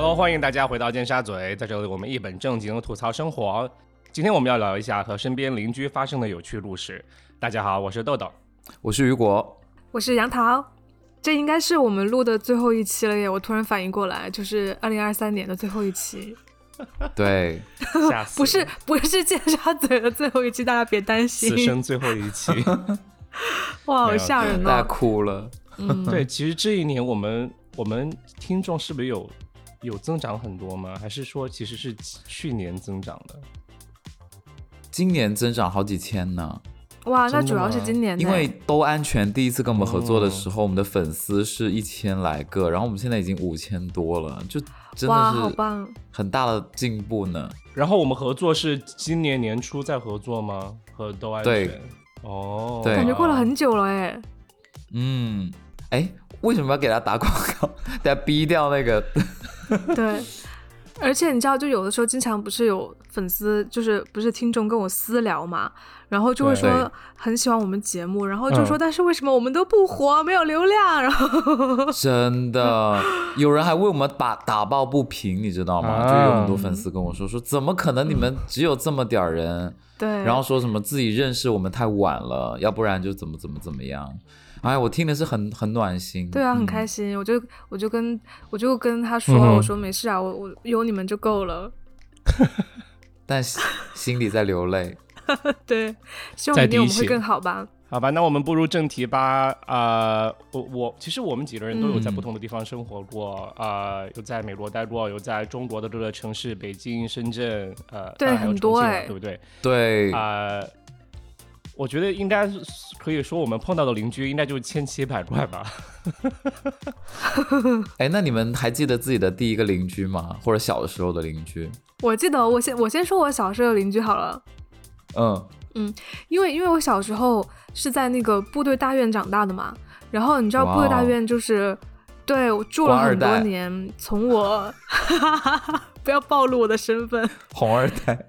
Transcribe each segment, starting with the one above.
Hello，欢迎大家回到尖沙咀，在这里我们一本正经的吐槽生活。今天我们要聊一下和身边邻居发生的有趣故事。大家好，我是豆豆，我是雨果，我是杨桃。这应该是我们录的最后一期了耶！我突然反应过来，就是二零二三年的最后一期。对，不是不是尖沙咀的最后一期，大家别担心。此生最后一期。哇，好吓人啊！哭了。嗯，对，其实这一年我们我们听众是不是有有增长很多吗？还是说其实是去年增长的？今年增长好几千呢。哇，那主要是今年，因为都安全第一次跟我们合作的时候，我们的粉丝是一千来个，然后我们现在已经五千多了，就真的是很大的进步呢。然后我们合作是今年年初在合作吗？和都安全？对，哦，对，感觉过了很久了哎。嗯，哎，为什么要给他打广告？得逼掉那个。对。而且你知道，就有的时候经常不是有粉丝，就是不是听众跟我私聊嘛，然后就会说很喜欢我们节目，然后就说但是为什么我们都不火，没有流量？然后真的有人还为我们打打抱不平，你知道吗？就有很多粉丝跟我说说怎么可能你们只有这么点儿人？对，然后说什么自己认识我们太晚了，要不然就怎么怎么怎么样。哎，我听的是很很暖心，对啊，很开心。我就我就跟我就跟他说，我说没事啊，我我有你们就够了。但心里在流泪。对，希望明天我们会更好吧。好吧，那我们步入正题吧。啊，我我其实我们几个人都有在不同的地方生活过啊，有在美国待过，有在中国的各个城市，北京、深圳，呃，对，很多哎，对不对？对啊。我觉得应该可以说，我们碰到的邻居应该就是千奇百怪吧。哎，那你们还记得自己的第一个邻居吗？或者小的时候的邻居？我记得，我先我先说我小时候的邻居好了。嗯嗯，因为因为我小时候是在那个部队大院长大的嘛，然后你知道部队大院就是对我住了很多年，从我 不要暴露我的身份，红二代。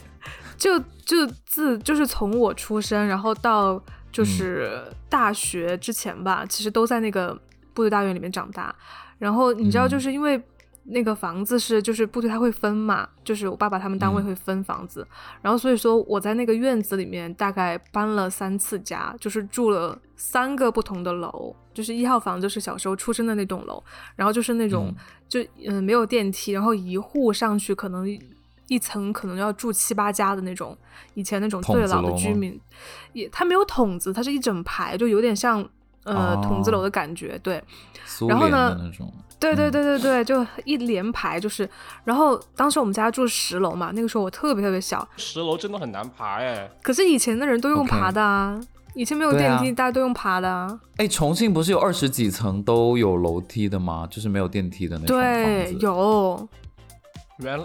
就就自就是从我出生，然后到就是大学之前吧，其实都在那个部队大院里面长大。然后你知道，就是因为那个房子是就是部队他会分嘛，就是我爸爸他们单位会分房子，然后所以说我在那个院子里面大概搬了三次家，就是住了三个不同的楼，就是一号房就是小时候出生的那栋楼，然后就是那种就嗯没有电梯，然后一户上去可能。一层可能要住七八家的那种，以前那种最老的居民，也它没有筒子，它是一整排，就有点像呃筒子楼的感觉，对。然后呢？对对对对对，就一连排就是。然后当时我们家住十楼嘛，那个时候我特别特别小。十楼真的很难爬哎。可是以前的人都用爬的啊，以前没有电梯，大家都用爬的。啊哎，重庆不是有二十几层都有楼梯的吗？就是没有电梯的那种对，有。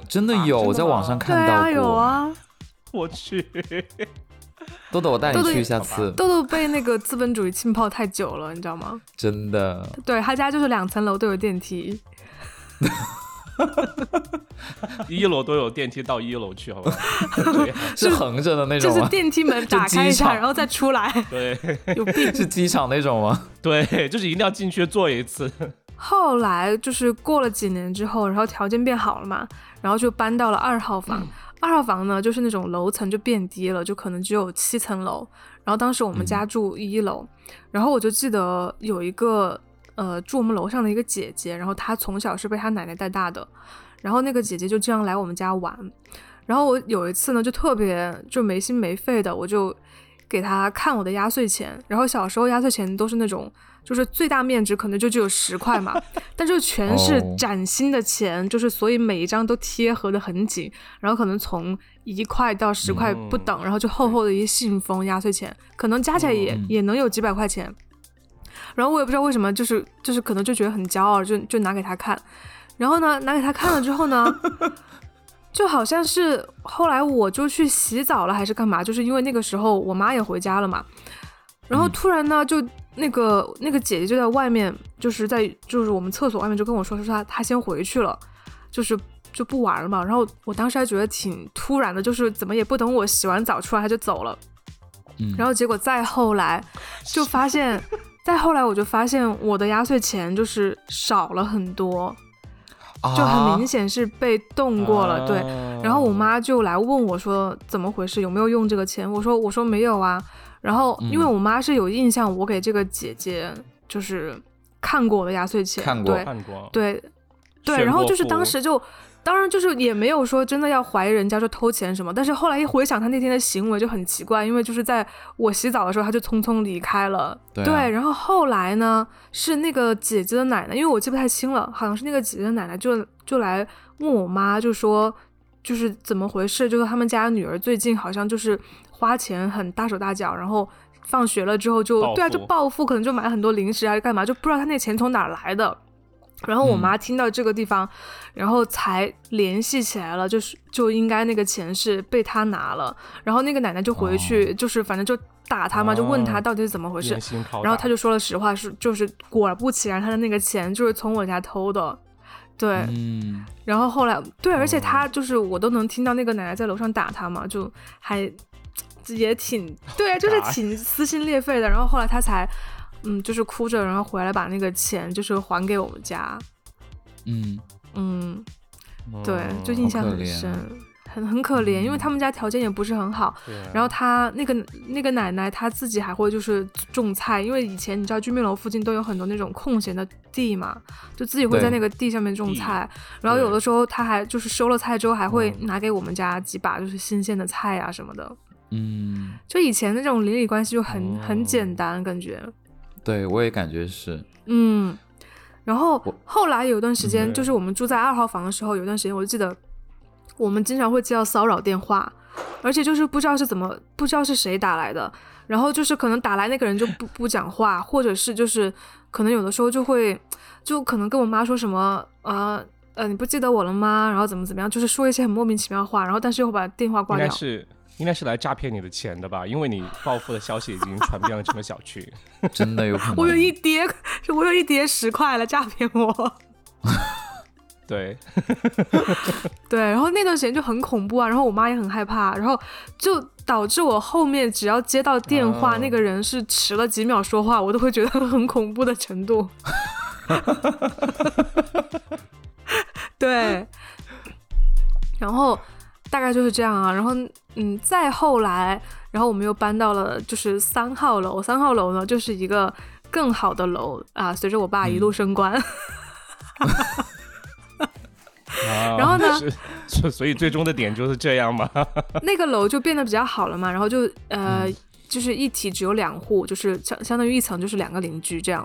真的有，我在网上看到过。有啊，我去。豆豆，我带你去，下次。豆豆被那个资本主义浸泡太久了，你知道吗？真的。对他家就是两层楼都有电梯。一楼都有电梯到一楼去，好吧？是横着的那种吗？就是电梯门打开一下，然后再出来。对，有病。是机场那种吗？对，就是一定要进去坐一次。后来就是过了几年之后，然后条件变好了嘛，然后就搬到了二号房。二号房呢，就是那种楼层就变低了，就可能只有七层楼。然后当时我们家住一楼，然后我就记得有一个呃住我们楼上的一个姐姐，然后她从小是被她奶奶带大的，然后那个姐姐就经常来我们家玩。然后我有一次呢，就特别就没心没肺的，我就给她看我的压岁钱。然后小时候压岁钱都是那种。就是最大面值可能就只有十块嘛，但就全是崭新的钱，就是所以每一张都贴合的很紧，然后可能从一块到十块不等，然后就厚厚的一些信封压岁钱，可能加起来也也能有几百块钱。然后我也不知道为什么，就是就是可能就觉得很骄傲，就就拿给他看。然后呢，拿给他看了之后呢，就好像是后来我就去洗澡了还是干嘛，就是因为那个时候我妈也回家了嘛，然后突然呢就。那个那个姐姐就在外面，就是在就是我们厕所外面就跟我说，说她她先回去了，就是就不玩了嘛。然后我当时还觉得挺突然的，就是怎么也不等我洗完澡出来，她就走了。嗯。然后结果再后来 就发现，再后来我就发现我的压岁钱就是少了很多。就很明显是被动过了。对，然后我妈就来问我说怎么回事，有没有用这个钱？我说我说没有啊。然后因为我妈是有印象，我给这个姐姐就是看过我的压岁钱，看过看过，对对，然后就是当时就。当然，就是也没有说真的要怀疑人家说偷钱什么，但是后来一回想她那天的行为就很奇怪，因为就是在我洗澡的时候她就匆匆离开了。对，然后后来呢是那个姐姐的奶奶，因为我记不太清了，好像是那个姐姐的奶奶就就来问我妈，就说就是怎么回事，就是他们家女儿最近好像就是花钱很大手大脚，然后放学了之后就对啊就暴富，可能就买很多零食还是干嘛，就不知道他那钱从哪来的。然后我妈听到这个地方，然后才联系起来了，就是就应该那个钱是被他拿了。然后那个奶奶就回去，就是反正就打他嘛，就问他到底是怎么回事。然后他就说了实话，是就是果不其然，他的那个钱就是从我家偷的。对，嗯然后后来对，而且他就是我都能听到那个奶奶在楼上打他嘛，就还也挺 对，就是挺 撕心裂肺的。然后后来他才。嗯，就是哭着，然后回来把那个钱就是还给我们家。嗯嗯，对，就印象很深，很很可怜，因为他们家条件也不是很好。然后他那个那个奶奶，她自己还会就是种菜，因为以前你知道居民楼附近都有很多那种空闲的地嘛，就自己会在那个地上面种菜。然后有的时候他还就是收了菜之后，还会拿给我们家几把就是新鲜的菜啊什么的。嗯，就以前那种邻里关系就很很简单，感觉。对，我也感觉是。嗯，然后后来有段时间，就是我们住在二号房的时候，有段时间我就记得，我们经常会接到骚扰电话，而且就是不知道是怎么，不知道是谁打来的，然后就是可能打来那个人就不不讲话，或者是就是可能有的时候就会，就可能跟我妈说什么，呃呃，你不记得我了吗？然后怎么怎么样，就是说一些很莫名其妙的话，然后但是又把电话挂掉。应该是来诈骗你的钱的吧，因为你暴富的消息已经传遍了整个小区。真的有可能。我有一叠，我有一叠十块来诈骗我。对，对，然后那段时间就很恐怖啊，然后我妈也很害怕，然后就导致我后面只要接到电话，那个人是迟了几秒说话，我都会觉得很恐怖的程度。对，然后。大概就是这样啊，然后嗯，再后来，然后我们又搬到了就是三号楼，三号楼呢就是一个更好的楼啊。随着我爸一路升官，然后呢，所以最终的点就是这样嘛。那个楼就变得比较好了嘛，然后就呃，就是一体只有两户，就是相相当于一层就是两个邻居这样。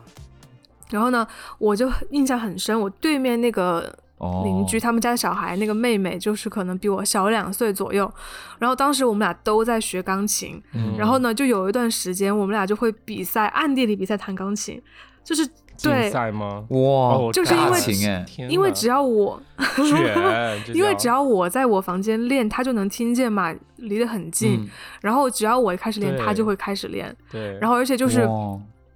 然后呢，我就印象很深，我对面那个。邻居他们家的小孩，那个妹妹就是可能比我小两岁左右，然后当时我们俩都在学钢琴，然后呢，就有一段时间我们俩就会比赛，暗地里比赛弹钢琴，就是对赛吗？哇，就是因为因为只要我，因为只要我在我房间练，他就能听见嘛，离得很近，然后只要我开始练，他就会开始练，对，然后而且就是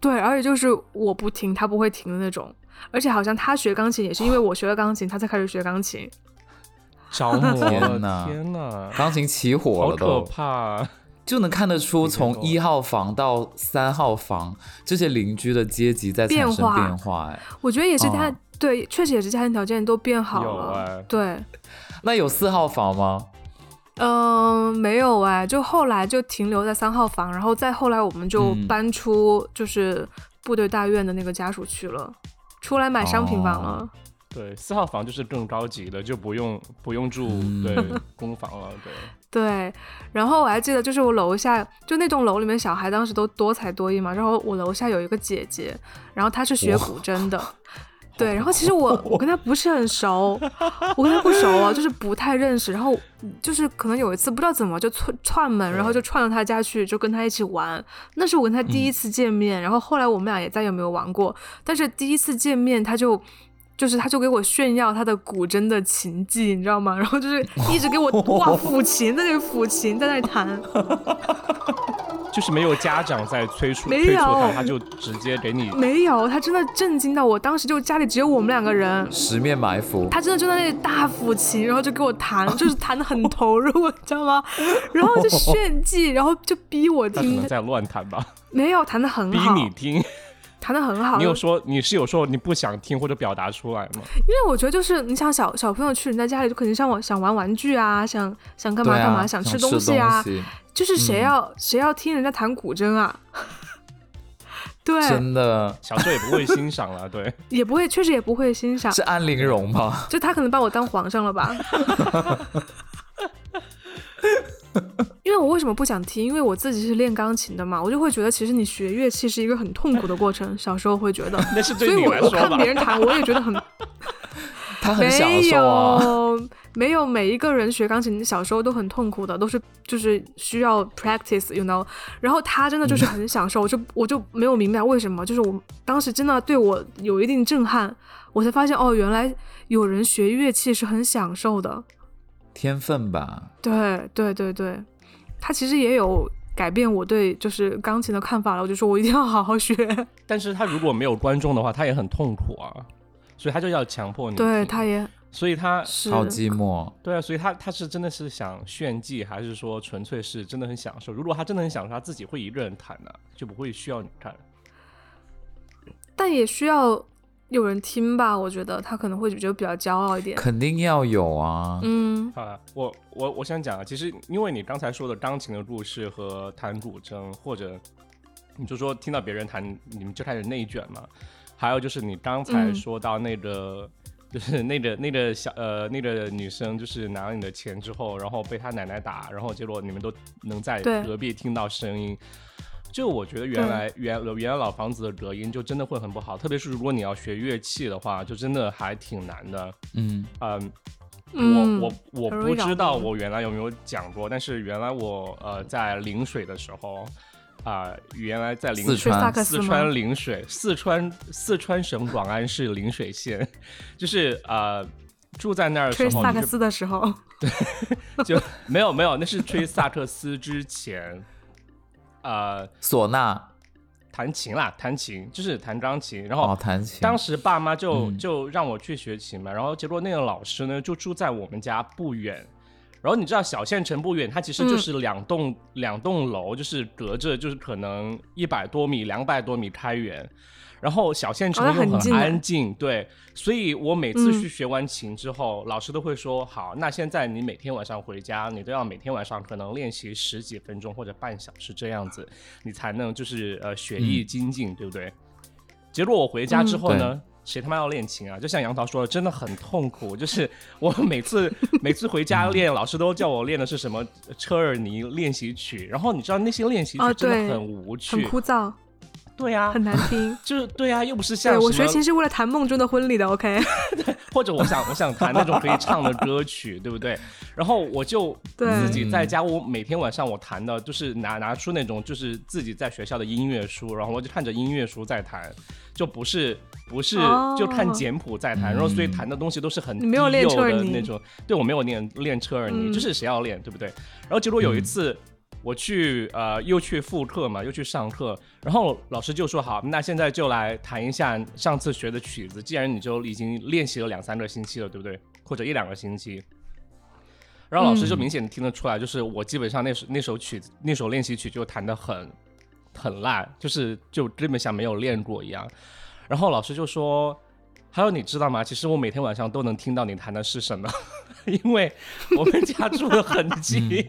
对，而且就是我不停，他不会停的那种。而且好像他学钢琴也是因为我学了钢琴，他才开始学钢琴。着魔天哪！天哪！钢琴起火了都，可怕！就能看得出从一号房到三号房这些邻居的阶级在产生变化。哎，我觉得也是他对，确实也是家庭条件都变好了。对。那有四号房吗？嗯，没有哎，就后来就停留在三号房，然后再后来我们就搬出就是部队大院的那个家属区了。出来买商品房了，对，四号房就是更高级的，就不用不用住对 公房了，对。对。然后我还记得，就是我楼下就那栋楼里面小孩当时都多才多艺嘛，然后我楼下有一个姐姐，然后她是学古筝的，对。然后其实我我跟他不是很熟，我跟他不熟啊，就是不太认识。然后就是可能有一次不知道怎么就串串门，然后就串到他家去，就跟他一起玩。那是我跟他第一次见面，然后后来我们俩也再也没有玩过。但是第一次见面，他就。就是他，就给我炫耀他的古筝的琴技，你知道吗？然后就是一直给我哇抚琴，在那里抚琴，在那里弹。就是没有家长在催促，没有他，他就直接给你。没有，他真的震惊到我，当时就家里只有我们两个人，十面埋伏。他真的就在那里大抚琴，然后就给我弹，就是弹的很投入，你知道吗？然后就炫技，然后就逼我听。在乱弹吧？没有，弹的很好。逼你听。弹的很好。你有说你是有说你不想听或者表达出来吗？因为我觉得就是你想小小朋友去人家家里，就肯定想玩想玩玩具啊，想想干嘛干嘛，想吃东西啊。就是谁要谁要听人家弹古筝啊？对，真的，小时候也不会欣赏了，对，也不会，确实也不会欣赏。是安陵容吗？就他可能把我当皇上了吧？因为我为什么不想听？因为我自己是练钢琴的嘛，我就会觉得其实你学乐器是一个很痛苦的过程。小时候会觉得，那是对你来说所以我看别人弹，我也觉得很。他很享受啊。没有每一个人学钢琴小时候都很痛苦的，都是就是需要 practice，you know。然后他真的就是很享受，就我就没有明白为什么，就是我当时真的对我有一定震撼，我才发现哦，原来有人学乐器是很享受的，天分吧？对对对对，他其实也有改变我对就是钢琴的看法了，我就说我一定要好好学。但是他如果没有观众的话，他也很痛苦啊，所以他就要强迫你。对，他也。所以他好寂寞，对啊，所以他他是真的是想炫技，还是说纯粹是真的很享受？如果他真的很享受，他自己会一个人弹的，就不会需要你看。但也需要有人听吧？我觉得他可能会觉得比较骄傲一点。肯定要有啊。嗯，好了，我我我想讲啊，其实因为你刚才说的钢琴的故事和弹古筝，或者你就说听到别人弹，你们就开始内卷嘛。还有就是你刚才说到那个。就是 那个那个小呃那个女生，就是拿了你的钱之后，然后被她奶奶打，然后结果你们都能在隔壁听到声音。就我觉得原来原原来老房子的隔音就真的会很不好，特别是如果你要学乐器的话，就真的还挺难的。嗯嗯，我我我不知道我原来有没有讲过，但是原来我呃在陵水的时候。啊，原来在陵四川，四川陵水，四川四川省广安市陵水县，就是呃住在那儿的时候，吹萨克斯的时候，对，就没有没有，那是吹萨克斯之前，呃，唢呐，弹琴啦，弹琴就是弹钢琴，然后弹琴，当时爸妈就就让我去学琴嘛，然后结果那个老师呢就住在我们家不远。然后你知道小县城不远，它其实就是两栋两栋楼，就是隔着，就是可能一百多米、两百多米开远。然后小县城又很安静，对，所以我每次去学完琴之后，老师都会说：好，那现在你每天晚上回家，你都要每天晚上可能练习十几分钟或者半小时这样子，你才能就是呃学艺精进，对不对？结果我回家之后呢？谁他妈要练琴啊？就像杨桃说的，真的很痛苦。就是我每次 每次回家练，老师都叫我练的是什么车尔尼练习曲。然后你知道那些练习曲真的很无趣，很枯燥。对呀，很难听。就是对呀，又不是像我学琴是为了弹梦中的婚礼的。OK。对，或者我想我想弹那种可以唱的歌曲，对不对？然后我就自己在家，我每天晚上我弹的就是拿拿出那种就是自己在学校的音乐书，然后我就看着音乐书在弹。就不是不是就看简谱在弹，然后所以弹的东西都是很低幼的那种。对我没有练练车尔尼，就是谁要练对不对？然后结果有一次我去呃又去复课嘛，又去上课，然后老师就说好，那现在就来弹一下上次学的曲子。既然你就已经练习了两三个星期了，对不对？或者一两个星期。然后老师就明显听得出来，就是我基本上那首那首曲子那首练习曲就弹的很。很烂，就是就根本像没有练过一样。然后老师就说：“还有你知道吗？其实我每天晚上都能听到你弹的是什么，因为我们家住的很近。”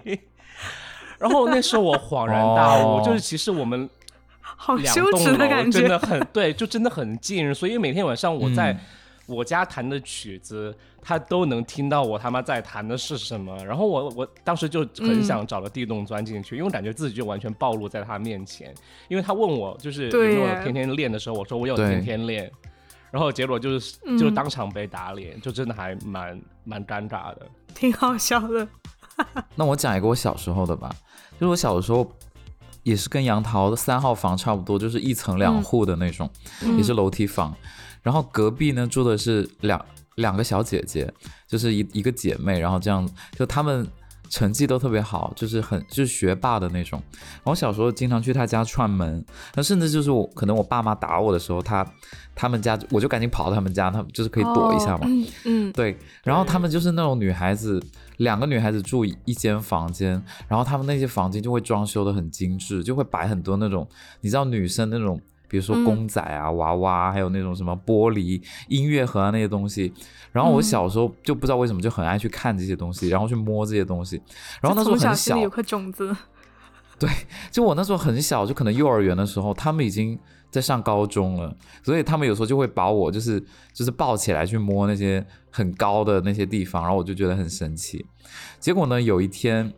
然后那时候我恍然大悟，就是其实我们好羞耻的感觉真的很对，就真的很近，所以每天晚上我在。我家弹的曲子，他都能听到我他妈在弹的是什么。然后我我当时就很想找个地洞钻进去，因为感觉自己就完全暴露在他面前。因为他问我就是有没有天天练的时候，我说我有天天练。然后结果就是就当场被打脸，就真的还蛮蛮尴尬的，挺好笑的。那我讲一个我小时候的吧，就是我小的时候也是跟杨桃的三号房差不多，就是一层两户的那种，也是楼梯房。然后隔壁呢住的是两两个小姐姐，就是一一个姐妹，然后这样就她们成绩都特别好，就是很就是学霸的那种。然后小时候经常去她家串门，那甚至就是我可能我爸妈打我的时候，她他们家我就赶紧跑到他们家，他们就是可以躲一下嘛。嗯，对。然后他们就是那种女孩子，两个女孩子住一间房间，然后他们那些房间就会装修的很精致，就会摆很多那种你知道女生那种。比比如说公仔啊、娃娃，还有那种什么玻璃音乐盒啊那些东西。然后我小时候就不知道为什么就很爱去看这些东西，然后去摸这些东西。然后那时候很小，有颗种子。对，就我那时候很小，就可能幼儿园的时候，他们已经在上高中了，所以他们有时候就会把我就是就是抱起来去摸那些很高的那些地方，然后我就觉得很神奇。结果呢，有一天。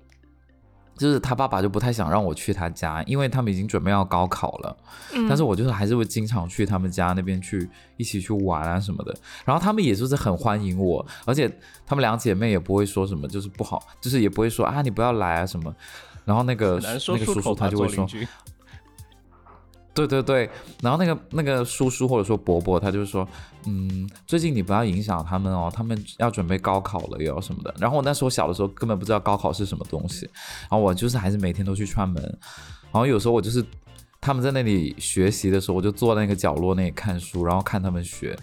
就是他爸爸就不太想让我去他家，因为他们已经准备要高考了。嗯，但是我就是还是会经常去他们家那边去一起去玩啊什么的。然后他们也就是很欢迎我，而且他们两姐妹也不会说什么就是不好，就是也不会说啊你不要来啊什么。然后那个那个叔叔他就会说。对对对，然后那个那个叔叔或者说伯伯，他就说，嗯，最近你不要影响他们哦，他们要准备高考了哟什么的。然后我那时候小的时候根本不知道高考是什么东西，然后我就是还是每天都去串门，然后有时候我就是他们在那里学习的时候，我就坐在那个角落那里看书，然后看他们学。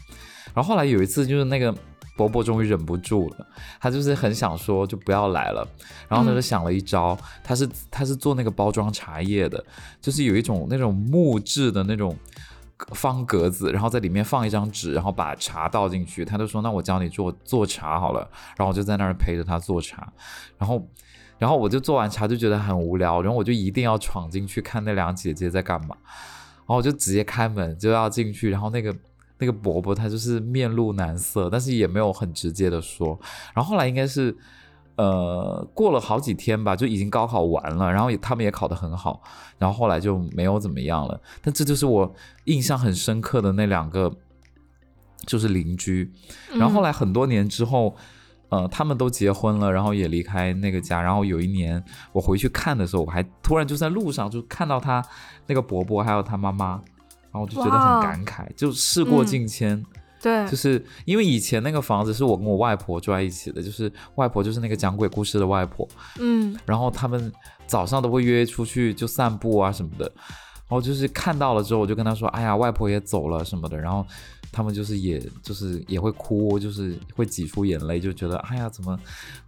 然后后来有一次就是那个。伯伯终于忍不住了，他就是很想说就不要来了，然后他就想了一招，他是他是做那个包装茶叶的，就是有一种那种木质的那种方格子，然后在里面放一张纸，然后把茶倒进去，他就说那我教你做做茶好了，然后我就在那儿陪着他做茶，然后然后我就做完茶就觉得很无聊，然后我就一定要闯进去看那两姐姐在干嘛，然后我就直接开门就要进去，然后那个。那个伯伯他就是面露难色，但是也没有很直接的说。然后后来应该是，呃，过了好几天吧，就已经高考完了，然后他们也考得很好，然后后来就没有怎么样了。但这就是我印象很深刻的那两个，就是邻居。然后后来很多年之后，呃，他们都结婚了，然后也离开那个家。然后有一年我回去看的时候，我还突然就在路上就看到他那个伯伯还有他妈妈。然后我就觉得很感慨，就事过境迁，对，就是因为以前那个房子是我跟我外婆住在一起的，就是外婆就是那个讲鬼故事的外婆，嗯，然后他们早上都会约出去就散步啊什么的，然后就是看到了之后，我就跟他说，哎呀，外婆也走了什么的，然后他们就是也就是也会哭，就是会挤出眼泪，就觉得哎呀，怎么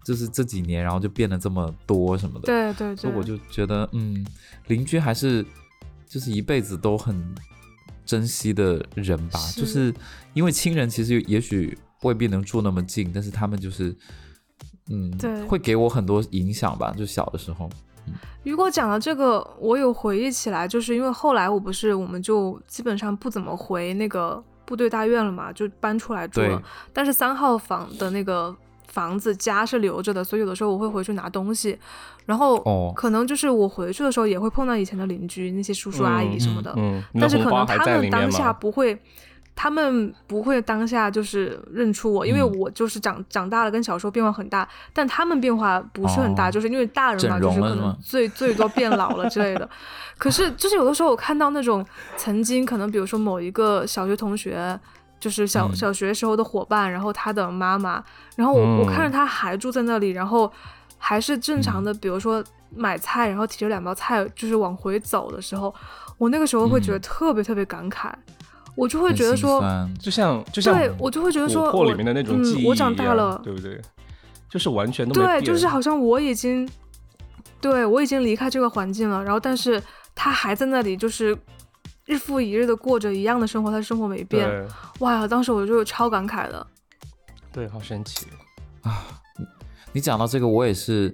就是这几年然后就变得这么多什么的，对对对，所以我就觉得嗯，邻居还是就是一辈子都很。珍惜的人吧，就是因为亲人其实也许未必能住那么近，但是他们就是，嗯，对，会给我很多影响吧。就小的时候，如果讲到这个，我有回忆起来，就是因为后来我不是，我们就基本上不怎么回那个部队大院了嘛，就搬出来住了。但是三号房的那个。房子家是留着的，所以有的时候我会回去拿东西，然后可能就是我回去的时候也会碰到以前的邻居那些叔叔阿姨什么的，但是可能他们当下不会，他们不会当下就是认出我，因为我就是长长大了，跟小时候变化很大，但他们变化不是很大，就是因为大人嘛，就是可能最最多变老了之类的。可是就是有的时候我看到那种曾经可能比如说某一个小学同学。就是小小学时候的伙伴，然后他的妈妈，然后我我看着他还住在那里，然后还是正常的，比如说买菜，然后提着两包菜就是往回走的时候，我那个时候会觉得特别特别感慨，我就会觉得说，就像就像对我就会觉得说，我里面的那种记忆，我长大了，对不对？就是完全都对，就是好像我已经对我已经离开这个环境了，然后但是他还在那里，就是。日复一日的过着一样的生活，他生活没变。哇，当时我就超感慨的。对，好神奇啊！你讲到这个，我也是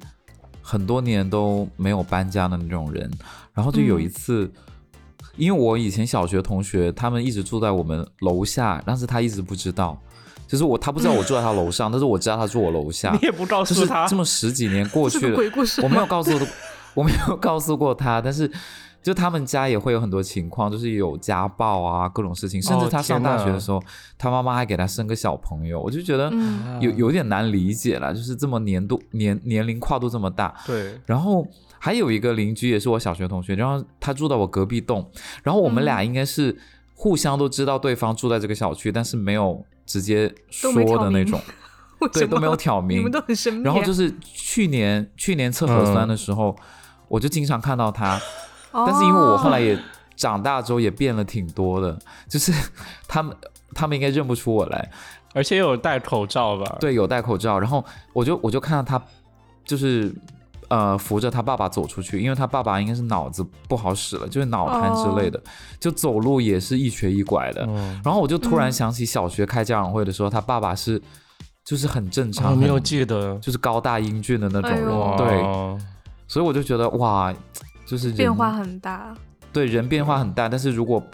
很多年都没有搬家的那种人。然后就有一次，因为我以前小学同学他们一直住在我们楼下，但是他一直不知道，就是我他不知道我住在他楼上，但是我知道他住我楼下。你也不告诉他，这么十几年过去了，鬼故事，我没有告诉，我没有告诉过他，但是。就他们家也会有很多情况，就是有家暴啊，各种事情，甚至他上大学的时候，他妈妈还给他生个小朋友，我就觉得有有点难理解了，就是这么年度年年龄跨度这么大。对。然后还有一个邻居也是我小学同学，然后他住到我隔壁栋，然后我们俩应该是互相都知道对方住在这个小区，但是没有直接说的那种，对，都没有挑明。你们都很神秘。然后就是去年去年测核酸的时候，我就经常看到他。但是因为我后来也长大之后也变了挺多的，就是 他们他们应该认不出我来，而且有戴口罩吧？对，有戴口罩。然后我就我就看到他，就是呃扶着他爸爸走出去，因为他爸爸应该是脑子不好使了，就是脑瘫之类的，就走路也是一瘸一拐的。然后我就突然想起小学开家长会的时候，他爸爸是就是很正常，没有记得，就是高大英俊的那种人，哎对。所以我就觉得哇，就是变化很大。对，人变化很大，但是如果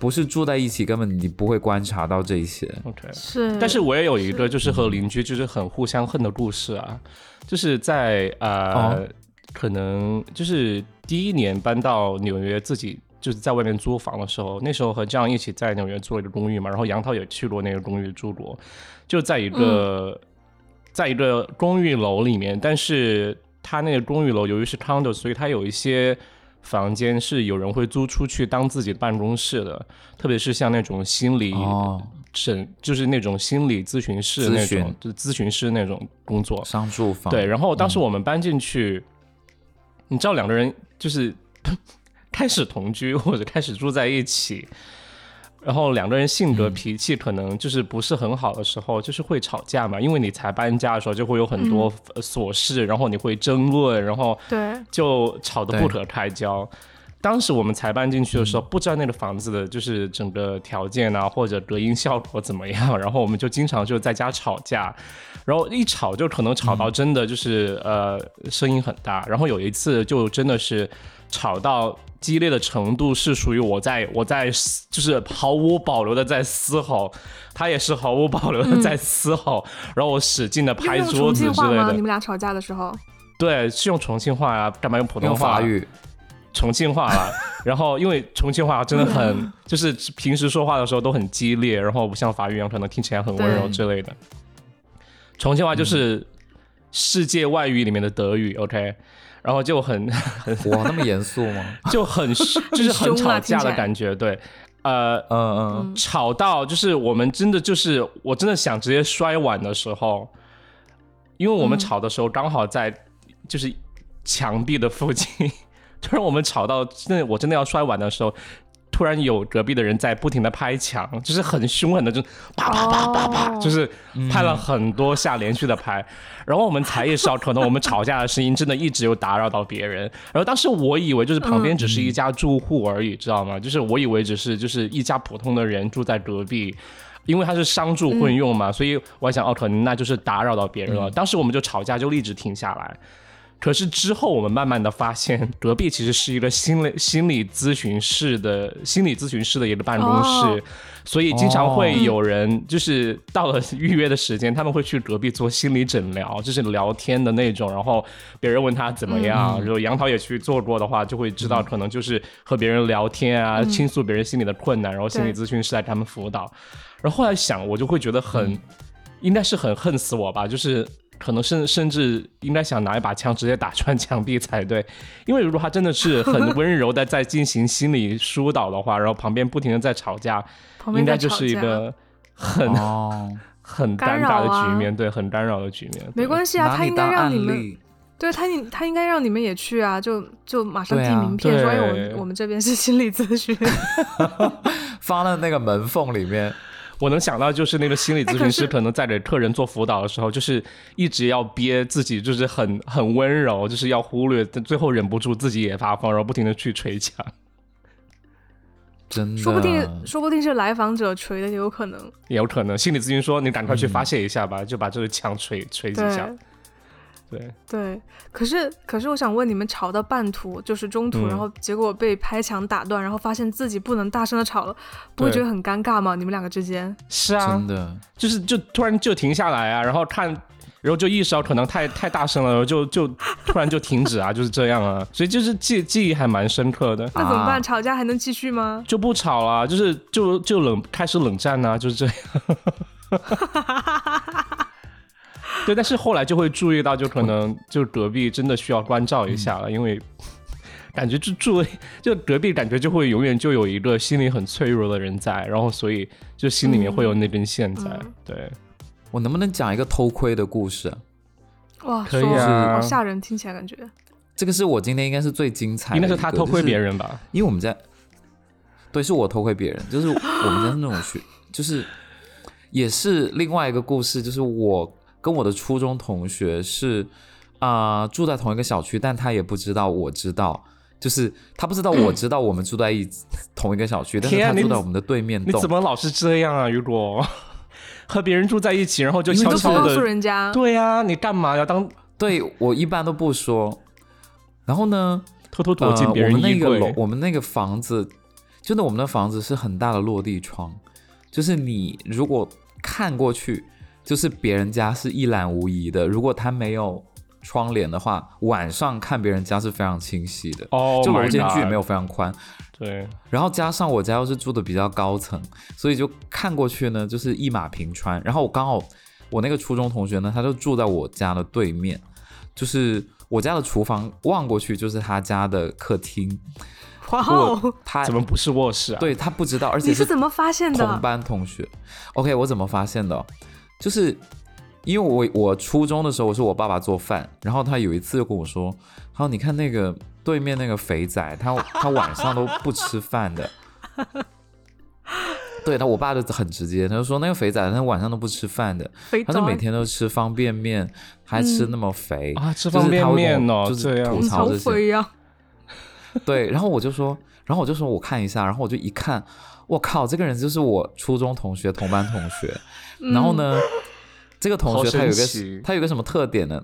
不是住在一起，根本你不会观察到这些。OK，是。但是我也有一个，就是和邻居就是很互相恨的故事啊，就是在呃，可能就是第一年搬到纽约，自己就是在外面租房的时候，那时候和这样一起在纽约租了一个公寓嘛，然后杨涛也去过那个公寓住过，就在一个在一个公寓楼里面，但是他那个公寓楼由于是 condo，所以他有一些。房间是有人会租出去当自己的办公室的，特别是像那种心理诊，就是那种心理咨询室那种，就是咨询师那种工作。商住房。对，然后当时我们搬进去，你知道两个人就是开始同居或者开始住在一起。然后两个人性格脾气可能就是不是很好的时候，就是会吵架嘛。因为你才搬家的时候就会有很多琐事，然后你会争论，然后对就吵得不可开交。当时我们才搬进去的时候，不知道那个房子的就是整个条件啊，或者隔音效果怎么样，然后我们就经常就在家吵架，然后一吵就可能吵到真的就是呃声音很大。然后有一次就真的是吵到。激烈的程度是属于我在 我在就是毫无保留的在嘶吼，他也是毫无保留的在嘶吼，然后我使劲的拍桌子之类的。你们俩吵架的时候？对，是用重庆话呀，干嘛用普通话？法语，重庆话了。然后因为重庆话真的很，就是平时说话的时候都很激烈，然后不像法语一样可能听起来很温柔之类的。重庆话就是世界外语里面的德语，OK。然后就很很哇，那么严肃吗？就很就是很吵架的感觉，对，呃嗯嗯，吵到就是我们真的就是我真的想直接摔碗的时候，因为我们吵的时候刚好在就是墙壁的附近，突 然我们吵到真的我真的要摔碗的时候。突然有隔壁的人在不停的拍墙，就是很凶狠的，就啪啪啪啪啪，就是拍了很多下连续的拍。然后我们才意识到，可能我们吵架的声音真的一直有打扰到别人。然后当时我以为就是旁边只是一家住户而已，知道吗？就是我以为只是就是一家普通的人住在隔壁，因为他是商住混用嘛，所以我想哦，可能那就是打扰到别人了。当时我们就吵架就一直停下来。可是之后，我们慢慢的发现，隔壁其实是一个心理心理咨询室的心理咨询室的一个办公室，所以经常会有人就是到了预约的时间，他们会去隔壁做心理诊疗，就是聊天的那种。然后别人问他怎么样，如果杨桃也去做过的话，就会知道可能就是和别人聊天啊，倾诉别人心里的困难，然后心理咨询师来给他们辅导。然后后来想，我就会觉得很，应该是很恨死我吧，就是。可能甚甚至应该想拿一把枪直接打穿墙壁才对，因为如果他真的是很温柔的在进行心理疏导的话，然后旁边不停的在吵架，应该就是一个很 很尴尬的局面，对，很干扰的局面。没关系啊，他应该让你们，对他应他应该让你们也去啊，就就马上递名片说，哎，我我们这边是心理咨询，放在那个门缝里面。我能想到就是那个心理咨询师可能在给客人做辅导的时候，就是一直要憋自己，就是很很温柔，就是要忽略，最后忍不住自己也发疯，然后不停的去捶墙。真的，说不定说不定是来访者捶的，也有可能，也有可能。心理咨询说你赶快去发泄一下吧，就把这个墙捶捶几下。对对，可是可是，我想问你们，吵到半途就是中途，然后结果被拍墙打断，然后发现自己不能大声的吵了，不会觉得很尴尬吗？你们两个之间是啊，真的就是就突然就停下来啊，然后看，然后就意识到可能太太大声了，然后就就突然就停止啊，就是这样啊，所以就是记记忆还蛮深刻的。那怎么办？吵架还能继续吗？就不吵了，就是就就冷开始冷战啊，就是这样。对，但是后来就会注意到，就可能就隔壁真的需要关照一下了，因为感觉就住就隔壁，感觉就会永远就有一个心理很脆弱的人在，然后所以就心里面会有那根线在。对，我能不能讲一个偷窥的故事？哇，可以啊，好吓人，听起来感觉这个是我今天应该是最精彩的，应该是他偷窥别人吧？因为我们在对，是我偷窥别人，就是我们在那种学，就是也是另外一个故事，就是我。跟我的初中同学是，啊、住在同一个小区，但他也不知道我知道，就是他不知道我知道我们住在一同一个小区，但是天啊你他住在我们的对面栋你怎。么老是这样啊，雨果？和别人住在一起，然后就悄悄告诉，人家。对啊，你干嘛要当对我一般都不说。然后呢，偷偷躲进别呃、人衣我们那个楼？，我们那个房子，真的，我们的房子是很大的落地窗，就是你如果看过去，就是别人家是一览无遗的。如果他没有窗帘的话，晚上看别人家是非常清晰的。哦，就楼间距也没有有非常宽，对，然后加上我家又是住的比较高层，所以就看过去呢就是一马平川。然后我刚好我那个初中同学呢，他就住在我家的对面，就是我家的厨房望过去就是他家的客厅。哇哦，他怎么不是卧室啊？对他不知道，而且你是怎么发现的同的？班同学。OK，我怎么发现的哦？就是因为我我初中的时候，我是我爸爸做饭，然后他有一次就跟我说：“他说你看那个对面那个肥仔，他他晚上都不吃饭的。”对他，我爸就很直接，他就说那个肥仔他晚上都不吃饭的，他就每天都吃方便面，还吃那么肥、啊，吃方便面哦，就是这样嗯好吐槽这些。对，然后我就说，然后我就说我看一下，然后我就一看，我靠，这个人就是我初中同学，同班同学。然后呢，这个同学他有个他有个什么特点呢？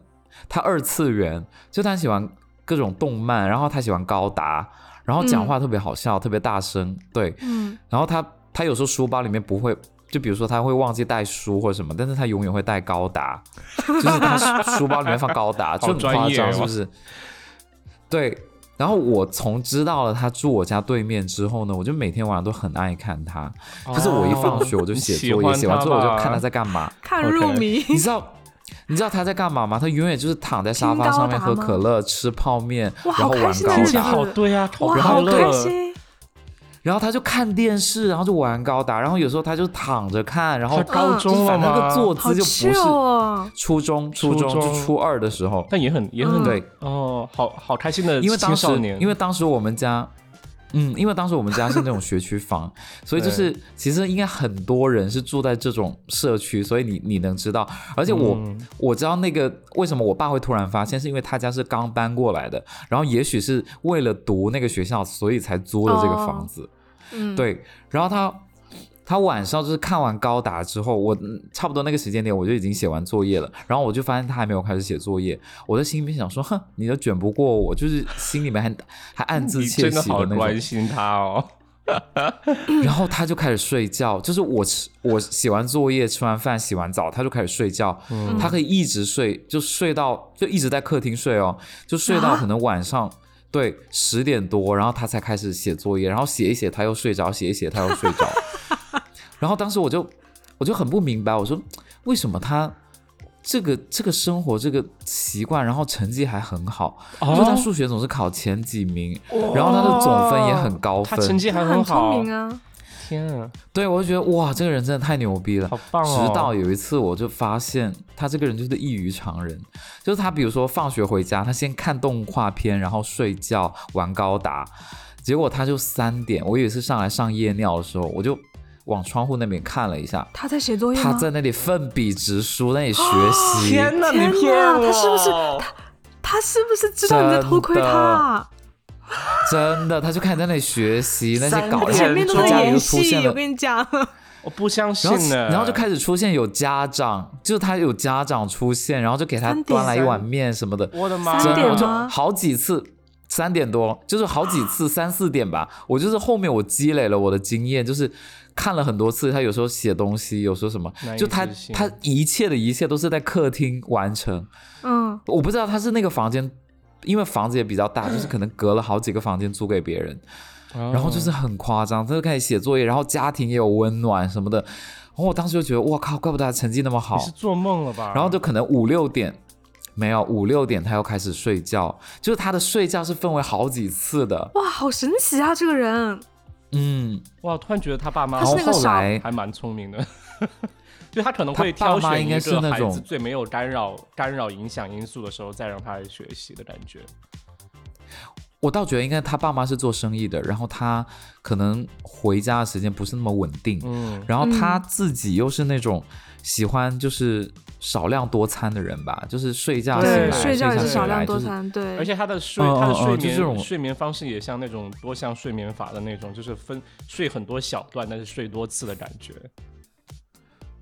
他二次元，就他喜欢各种动漫，然后他喜欢高达，然后讲话特别好笑，特别大声，对。嗯，然后他他有时候书包里面不会，就比如说他会忘记带书或者什么，但是他永远会带高达，就是他书 书包里面放高达，就很夸张，哦是不是？对。然后我从知道了他住我家对面之后呢，我就每天晚上都很爱看他。就是我一放学我就写作业，写完之后我就看他在干嘛。看入迷。你知道你知道他在干嘛吗？他永远就是躺在沙发上面喝可乐、吃泡面，然后玩高达。好对啊，好哇，快好开乐。心！然后他就看电视，然后就玩高达，然后有时候他就躺着看，然后高中了反正那个吗？坐姿就不是哦。初中，初中就初二的时候。但也很也很嗯对，哦，好好开心的因为当时青少年，因为当时我们家，嗯，因为当时我们家是那种学区房，所以就是其实应该很多人是住在这种社区，所以你你能知道，而且我、嗯我知道那个为什么我爸会突然发现，是因为他家是刚搬过来的，然后也许是为了读那个学校，所以才租了这个房子，嗯，对，然后他。他晚上就是看完高达之后，我嗯差不多那个时间点我就已经写完作业了，然后我就发现他还没有开始写作业，我在心里面想说，哼，你都卷不过我，就是心里面还 还暗自窃喜的那种关。心他哦。然后他就开始睡觉，就是我吃我写完作业、吃完饭、洗完澡，他就开始睡觉。嗯他可以一直睡，就睡到就一直在客厅睡哦，就睡到啊可能晚上。对，十点多，然后他才开始写作业，然后写一写他又睡着，写一写他又睡着。然后当时我就我就很不明白，我说为什么他这个这个生活这个习惯，然后成绩还很好，哦就他数学总是考前几名，然后他的总分也很高分，他成绩还很好聪。明啊。天啊，对，我就觉得哇，这个人真的太牛逼了。好棒哦！直到有一次，我就发现他这个人就是异于常人，就是他比如说放学回家，他先看动画片，然后睡觉玩高达，结果他就三点，我以为是上来上夜尿的时候，我就往窗户那边看了一下，他在写作业？他在那里奋笔直书，那里学习。天哪，天你骗我！哪他是不是他他是不是知道你在偷窥他啊？真的，他就开始在那里学习那些三稿，点前面都在演家里就出现戏，了我跟你讲。我不相信然后呢。然后就开始出现有家长，就是他有家长出现，然后就给他端来一碗面什么的，我的妈！三真的我就点吗好几次。三点多，就是好几次，三四点吧。我就是后面我积累了我的经验，就是看了很多次。他有时候写东西，有时候什么就他他一切的一切都是在客厅完成。嗯，我不知道他是那个房间，因为房子也比较大，就是可能隔了好几个房间租给别人。然然后就是很夸张，他就开始写作业，然后家庭也有温暖什么的。然后我当时就觉得，哇靠，怪不得他成绩那么好你。是做梦了吧？然后就可能五六点，没有五六点他又开始睡觉，就是他的睡觉是分为好几次的。哇，好神奇啊，这个人。嗯，哇，突然觉得他爸妈然后他是那个傻后来还蛮聪明的，就他可能会挑选一个孩那种子最没有干扰干扰影响因素的时候再让他来学习的感觉。我倒觉得应该他爸妈是做生意的，然后他可能回家的时间不是那么稳定，嗯，然后他自己又是那种喜欢就是少量多餐的人吧，就是睡觉醒对来，睡觉也是少量多餐，对，而且他的睡他的睡眠嗯就这种睡眠方式也像那种多项睡眠法的那种，就是分睡很多小段，但是睡多次的感觉。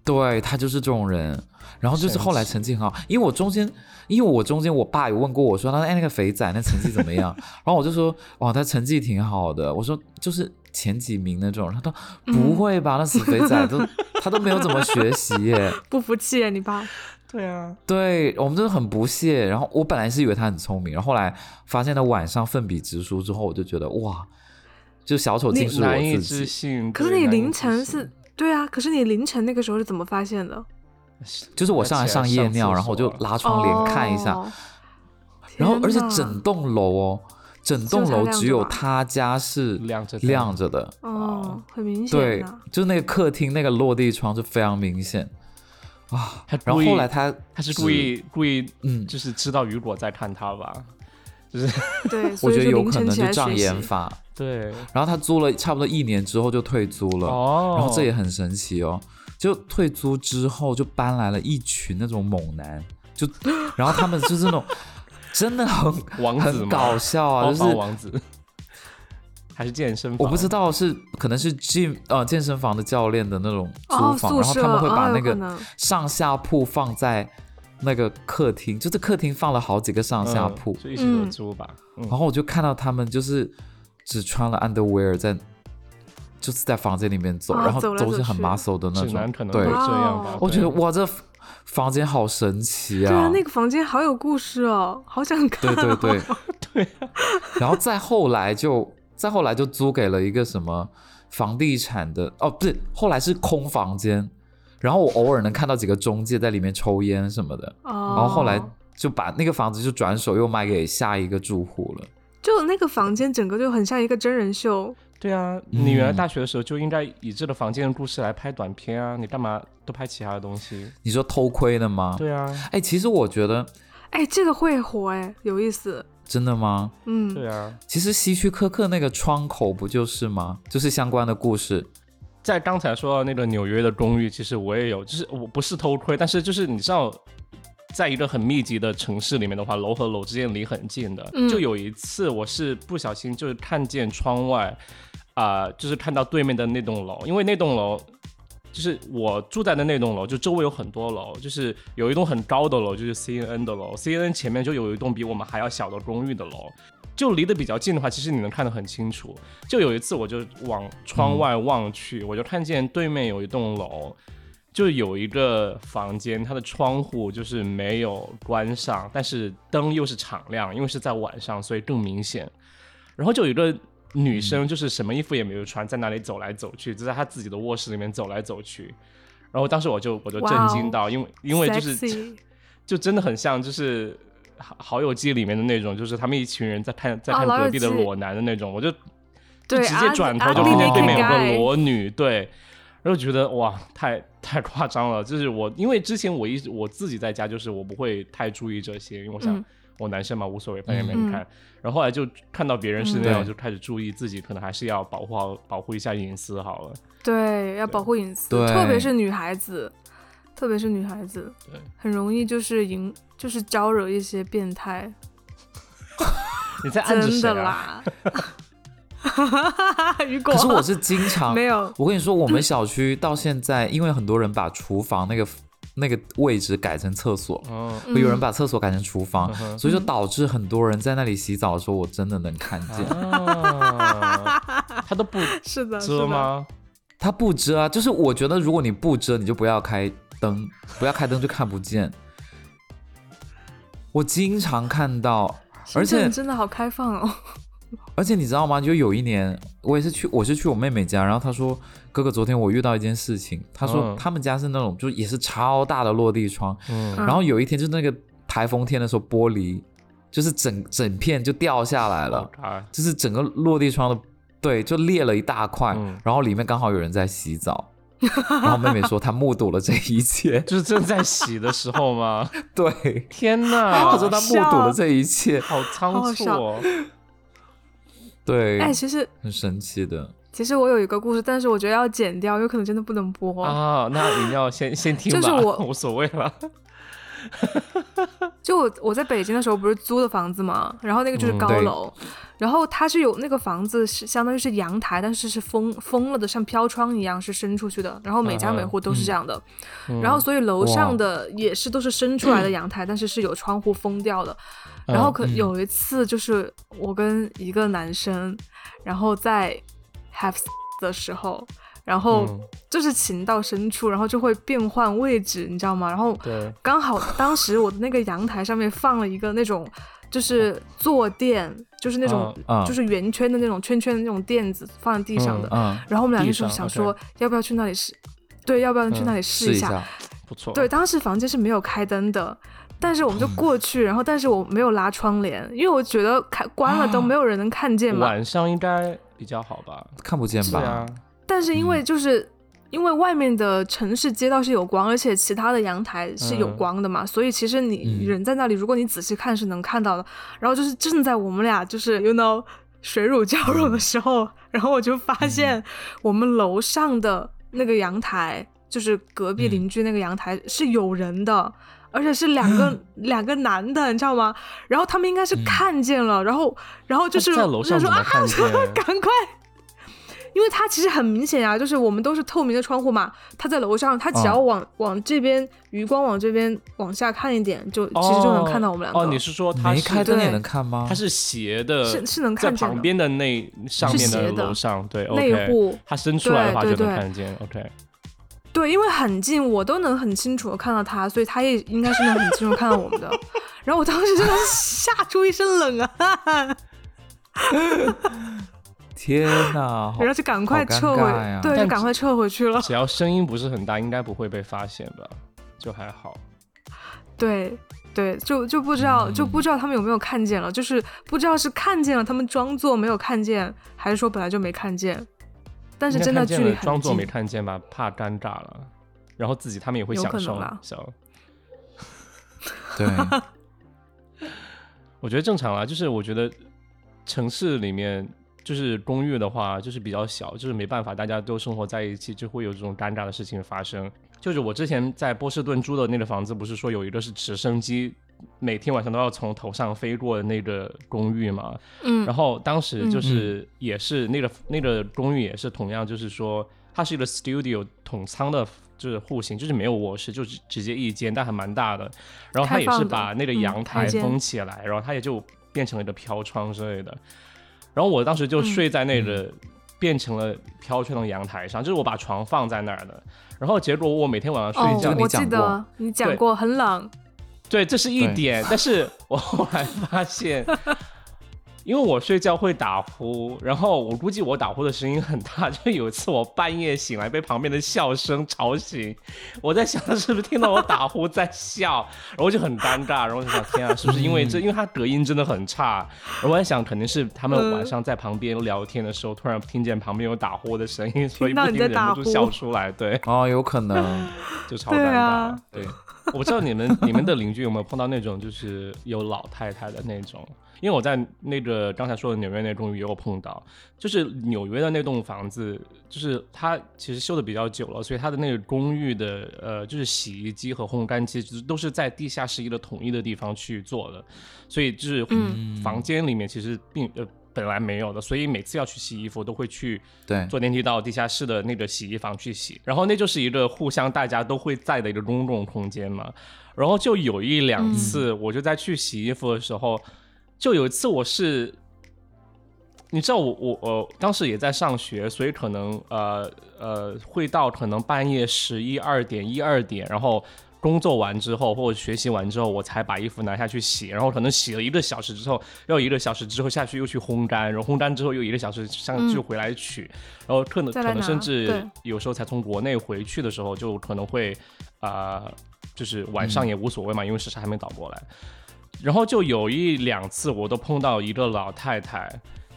对他就是这种人，然后就是后来成绩很好，因为我中间，因为我中间我爸有问过我说，他说哎那个肥仔那成绩怎么样？然后我就说哇他成绩挺好的，我说就是前几名那种，他都不会吧，那死肥仔都他都没有怎么学习耶，不服气耶，你爸。对啊，对我们真的很不屑。然后我本来是以为他很聪明，然后后来发现他晚上奋笔直书之后，我就觉得哇，就小丑竟是我难以置自己。信。可是你凌晨是，对啊，可是你凌晨那个时候是怎么发现的？就是我上来上夜尿，然后我就拉窗帘看一下，哦然后而且整栋楼哦，整栋楼只有他家是亮着亮着的，哦，很明显对，就是那个客厅那个落地窗就非常明显。啊。然后后来他他是故意故意，嗯。就是知道雨果在看他吧？就是对，我觉得有可能就障。眼法，对然后他租了差不多一年之后就退租了，哦，然后这也很神奇哦，就退租之后就搬来了一群那种猛男，就 然后他们就是那种 真的很王子很搞笑啊，就是王子还是健身房？我不知道是可能是 gym 呃健身房的教练的那种租哦，房，然后他们会把那个上下铺放在那个客厅，就是客厅放了好几个上下嗯铺，就一起合租吧。嗯然后我就看到他们就是只穿了 underwear 在。就是在房间里面走，啊然后都是很去 muscle 的那种，对这样吧。我觉得哇，这房间好神奇啊对啊，啊！那个房间好有故事哦，好想看、对哦。对对 对。然后再后来就再后来就租给了一个什么房地产的哦，不是，后来是空房间，然后我偶尔能看到几个中介在里面抽烟什么的，哦，然后后来就把那个房子就转手又卖给下一个住户了。就那个房间整个就很像一个真人秀。对啊，嗯你原来大学的时候就应该以这个房间的故事来拍短片啊，你干嘛都拍其他的东西？你说偷窥的吗？对啊，哎，其实我觉得哎，这个会火哎，有意思。真的吗？嗯，对啊，其实希区柯克那个窗口不就是吗？就是相关的故事。在刚才说到那个纽约的公寓，其实我也有，就是我不是偷窥，但是就是你知道，在一个很密集的城市里面的话，楼和楼之间离很近的。嗯就有一次，我是不小心就是看见窗外，啊、就是看到对面的那栋楼，因为那栋楼。就是我住在的那栋楼，就周围有很多楼，就是有一栋很高的楼，就是 CNN 的楼，CNN 前面就有一栋比我们还要小的公寓的楼，就离得比较近的话，其实你能看得很清楚。就有一次，我就往窗外望去，我就看见对面有一栋楼，就有一个房间，它的窗户就是没有关上，但是灯又是敞亮，因为是在晚上，所以更明显。然后就有一个女生，就是什么衣服也没有穿，在那里走来走去，就在她自己的卧室里面走来走去。然后当时我就我就震惊到，因为因为就是就真的很像就是好好友记里面的那种，就是他们一群人在看在看隔壁的裸男的那种，我就就直接转头就看见对面有个裸女，对，然后觉得哇，太太夸张了。就是我因为之前我一直我自己在家，就是我不会太注意这些，因为我想。嗯我男生嘛，无所谓，反正也没嗯人看。然后后来就看到别人是嗯那样，对就开始注意自己，可能还是要保护好、保护一下隐私好了。对，要保护隐私，对特别是女孩子，特别是女孩子对，很容易就是引，就是招惹一些变态，你在暗指真谁啊？的啦。可是我是经常 没有，我跟你说，我们小区到现在，因为很多人把厨房那个那个位置改成厕所，有人把厕所改成厨房嗯，所以就导致很多人在那里洗澡的时候，我真的能看见。啊，他都不是的，是的？遮吗？他不遮啊，就是我觉得如果你不遮，你就不要开灯，不要开灯就看不见。我经常看到，而且真的好开放哦。而且你知道吗？就有一年，我也是去，我是去我妹妹家，然后她说：“哥哥，昨天我遇到一件事情。”她说嗯他们家是那种，就也是超大的落地窗，然后有一天就那个台风天的时候，玻璃就是整整片就掉下来了，啊，就是整个落地窗的对，就裂了一大块，嗯然后里面刚好有人在洗澡，然后妹妹说她目睹了这一切，就是正在洗的时候吗？对，天哪！她说她目睹了这一切，好仓促哦。对，哎，其实很神奇的。其实我有一个故事，但是我觉得要剪掉，有可能真的不能播啊。那你要先先听吧，就是我无所谓了。就我我在北京的时候不是租的房子嘛，然后那个就是高楼，然后它是有那个房子是相当于是阳台，但是是封封了的，像飘窗一样是伸出去的，然后每家每户都是这样的，然后所以楼上的。也是都是伸出来的 阳台，但是是有窗户封掉的，然后可有一次就是我跟一个男生，然后在 have 的时候。然后就是情到深处，然后就会变换位置，你知道吗？然后刚好当时我的那个阳台上面放了一个那种就是坐垫，就是那种就是圆圈的那种圈圈的那种垫子放在地上的。然后我们两个就想说要不要去那里试，对，要不要去那里试一下？不错。对，当时房间是没有开灯的，但是我们就过去，然后但是我没有拉窗帘，因为我觉得开关了都没有人能看见嘛。晚上应该比较好吧？看不见吧？但是因为就是因为外面的城市街道是有光，而且其他的阳台是有光的嘛，所以其实你人在那里，如果你仔细看是能看到的。然后就是正在我们俩就是 you know 水乳交融的时候，然后我就发现我们楼上的那个阳台，就是隔壁邻居那个阳台是有人的，而且是两个两个男的，你知道吗？然后他们应该是看见了，然后然后就是在楼上说啊，赶快。因为他其实很明显啊，就是我们都是透明的窗户嘛，他在楼上，他只要往往这边余光往这边往下看一点，就其实就能看到我们两个。哦，你是说他没开灯也能看吗？他是斜的，是是能看见旁边的那上面的楼上，对内户，他伸出来的话就能看见。OK，对，因为很近，我都能很清楚的看到他，所以他也应该是能很清楚看到我们的。然后我当时真的吓出一身冷汗。天哪！然后就赶快撤回，对，就赶快撤回去了。只要声音不是很大，应该不会被发现吧？就还好。对对，就就不知道，就不知道他们有没有看见了，就是不知道是看见了，他们装作没有看见，还是说本来就没看见。但是真的距离很近。装作没看见吧，怕尴尬了，然后自己他们也会享受。小。对。我觉得正常啊，就是我觉得城市里面。就是公寓的话，就是比较小，就是没办法，大家都生活在一起，就会有这种尴尬的事情发生。就是我之前在波士顿租的那个房子，不是说有一个是直升机，每天晚上都要从头上飞过的那个公寓嘛？嗯。然后当时就是也是那个那个公寓也是同样，就是说它是一个 studio 统仓的，就是户型，就是没有卧室，就是直接一间，但还蛮大的。然后它也是把那个阳台封起来，然后它也就变成了一个飘窗之类的。然后我当时就睡在那个变成了飘窗的阳台上，就是我把床放在那儿的。然后结果我每天晚上睡觉，我记得你讲过很冷。对，这是一点。但是我后来发现。因为我睡觉会打呼，然后我估计我打呼的声音很大，就有一次我半夜醒来被旁边的笑声吵醒，我在想他是不是听到我打呼在笑，然后就很尴尬，然后就想天啊，是不是因为这？因为他隔音真的很差，然后我在想肯定是他们晚上在旁边聊天的时候，突然听见旁边有打呼的声音，所以不停忍不住笑出来。对，哦，有可能，就超尴尬。对，我不知道你们你们的邻居有没有碰到那种就是有老太太的那种。因为我在那个刚才说的纽约那公寓也有碰到，就是纽约的那栋房子，就是它其实修的比较久了，所以它的那个公寓的呃，就是洗衣机和烘干机其实都是在地下室一个统一的地方去做的，所以就是房间里面其实并呃本来没有的，所以每次要去洗衣服都会去对坐电梯到地下室的那个洗衣房去洗，然后那就是一个互相大家都会在的一个公共空间嘛，然后就有一两次我就在去洗衣服的时候。就有一次，我是，你知道，我我我当时也在上学，所以可能呃呃会到可能半夜十一二点一二点，然后工作完之后或者学习完之后，我才把衣服拿下去洗，然后可能洗了一个小时之后，又一个小时之后下去又去烘干，然后烘干之后又一个小时上就回来取，然后可能可能甚至有时候才从国内回去的时候，就可能会啊，就是晚上也无所谓嘛，因为时差还没倒过来。然后就有一两次，我都碰到一个老太太，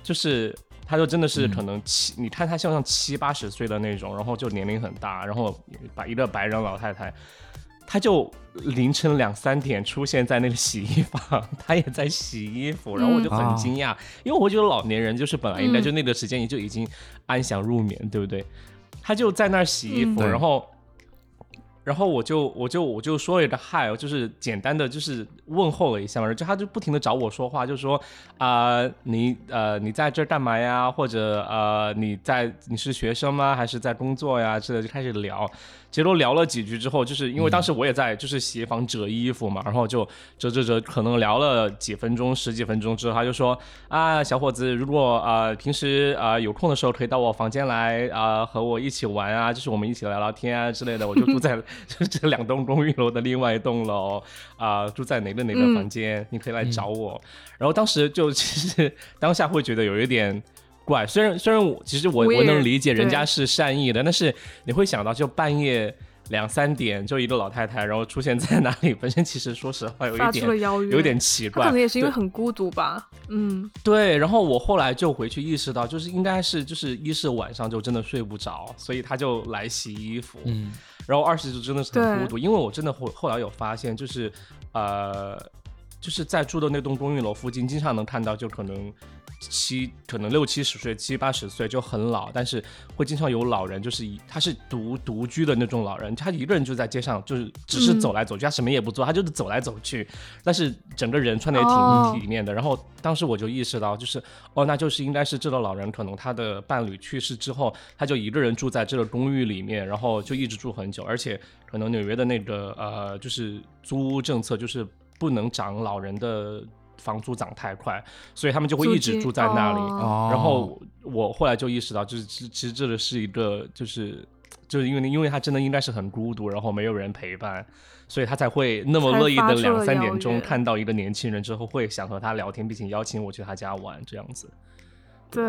就是她就真的是可能七，你看她像像七八十岁的那种，然后就年龄很大，然后把一个白人老太太，他就凌晨两三点出现在那个洗衣房，他也在洗衣服，然后我就很惊讶，因为我觉得老年人就是本来应该就那个时间也就已经安详入眠，对不对？他就在那儿洗衣服，然后。然后我就我就我就说了一个嗨，就是简单的就是问候了一下嘛，就他就不停的找我说话，就说啊你呃你在这干嘛呀？或者呃你在你是学生吗？还是在工作呀？之类就开始聊。结果聊了几句之后，就是因为当时我也在就是洗衣房折衣服嘛，然后就折折折，可能聊了几分钟十几分钟之后，他就说啊小伙子，如果啊平时啊有空的时候可以到我房间来啊和我一起玩啊，就是我们一起聊聊天啊之类的。我就住在 这两栋公寓楼的另外一栋楼啊，住在哪个哪个房间，你可以来找我。然后当时就其实当下会觉得有一点。怪，虽然虽然我其实我我能理解人家是善意的，但是你会想到就半夜两三点就一个老太太，然后出现在哪里？本身其实说实话有一点有点奇怪，可能也是因为很孤独吧。嗯，对。然后我后来就回去意识到，就是应该是就是一是晚上就真的睡不着，所以他就来洗衣服。嗯。然后二是就真的是很孤独，因为我真的后后来有发现，就是呃，就是在住的那栋公寓楼附近，经常能看到，就可能。七可能六七十岁七八十岁就很老，但是会经常有老人，就是一他是独独居的那种老人，他一个人就在街上，就是只是走来走去，他什么也不做，他就是走来走去，但是整个人穿的也挺体面的。然后当时我就意识到，就是哦，那就是应该是这个老人可能他的伴侣去世之后，他就一个人住在这个公寓里面，然后就一直住很久，而且可能纽约的那个呃就是租屋政策就是不能涨老人的。房租涨太快，所以他们就会一直住在那里。然后我后来就意识到，就是其其实这个是一个，就是就是因为因为他真的应该是很孤独，然后没有人陪伴，所以他才会那么乐意的两三点钟看到一个年轻人之后，会想和他聊天，并且邀请我去他家玩这样子。对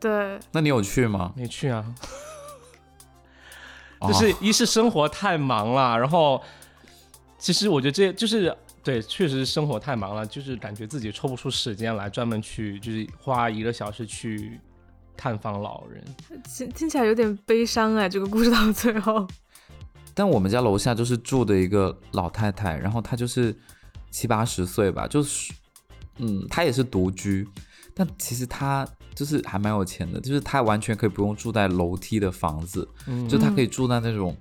对，那你有去吗？没去啊，就是一是生活太忙了，然后其实我觉得这就是。对，确实生活太忙了，就是感觉自己抽不出时间来专门去，就是花一个小时去探访老人。听听起来有点悲伤哎，这个故事到最后。但我们家楼下就是住的一个老太太，然后她就是七八十岁吧，就是，嗯，她也是独居，但其实她就是还蛮有钱的，就是她完全可以不用住在楼梯的房子，就她可以住在那种。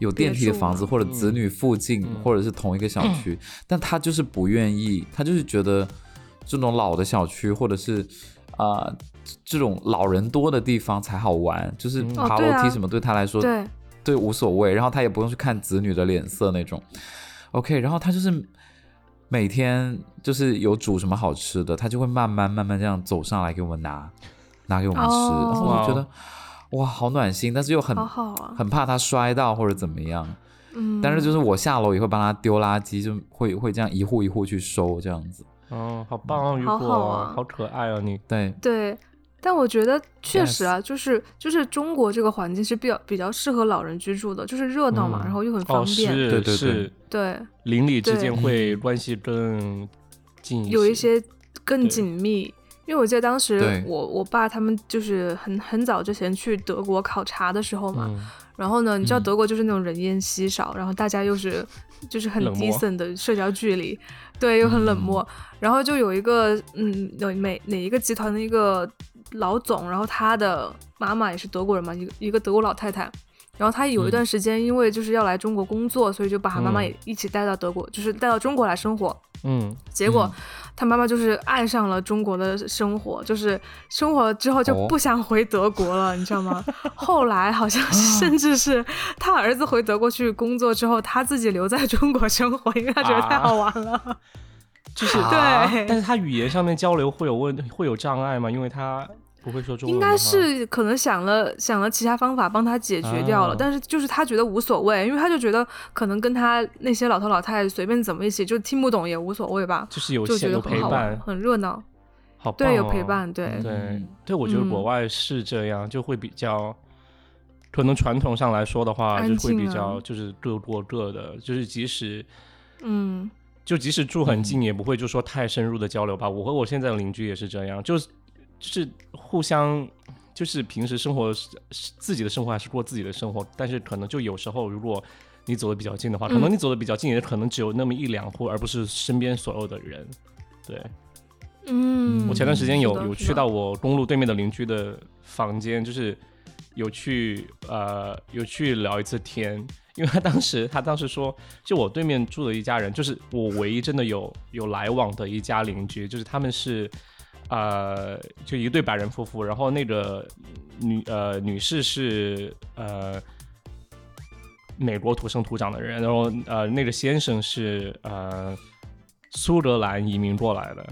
有电梯的房子，或者子女附近，或者是同一个小区，但他就是不愿意，他就是觉得这种老的小区，或者是啊这种老人多的地方才好玩，就是爬楼梯什么对他来说对对无所谓，然后他也不用去看子女的脸色那种。OK，然后他就是每天就是有煮什么好吃的，他就会慢慢慢慢这样走上来给我们拿拿给我们吃，然后我就觉得。哇，好暖心，但是又很很怕他摔到或者怎么样。嗯，但是就是我下楼也会帮他丢垃圾，就会会这样一户一户去收这样子。哦，好棒哦，雨果，好可爱啊你。对对，但我觉得确实啊，就是就是中国这个环境是比较比较适合老人居住的，就是热闹嘛，然后又很方便。是，对对对对，邻里之间会关系更近，有一些更紧密。因为我记得当时我我爸他们就是很很早之前去德国考察的时候嘛，然后呢，你知道德国就是那种人烟稀少，然后大家又是 就是很 decent 的社交距离，对，又很冷漠，然后就有一个嗯，有每哪一个集团的一个老总，然后他的妈妈也是德国人嘛，一个一个德国老太太，然后他有一段时间因为就是要来中国工作，所以就把他妈妈也一起带到德国，就是带到中国来生活。嗯，结果他妈妈就是爱上了中国的生活，就是生活之后就不想回德国了，你知道吗？后来好像甚至是他儿子回德国去工作之后，他自己留在中国生活，因为他觉得太好玩了。就是对，但是他语言上面交流会有问会有障碍吗？因为他。不会说中文，应该是可能想了想了其他方法帮他解决掉了，但是就是他觉得无所谓，因为他就觉得可能跟他那些老头老太太随便怎么一起就听不懂也无所谓吧，就是有就觉得很好玩，很热闹，好对有陪伴，对。对对，我觉得国外是这样，就会比较可能传统上来说的话，就会比较就是各过各的，就是即使嗯，就即使住很近，也不会就说太深入的交流吧。我和我现在的邻居也是这样，就是。就是互相，就是平时生活自己的生活还是过自己的生活，但是可能就有时候，如果你走的比较近的话，可能你走的比较近，也可能只有那么一两户，而不是身边所有的人。对，嗯，我前段时间有有去到我公路对面的邻居的房间，就是有去呃有去聊一次天，因为他当时他当时说，就我对面住的一家人，就是我唯一真的有有来往的一家邻居，就是他们是呃就一对白人夫妇，然后那个女呃女士是呃。美国土生土长的人，然后呃，那个先生是呃苏格兰移民过来的，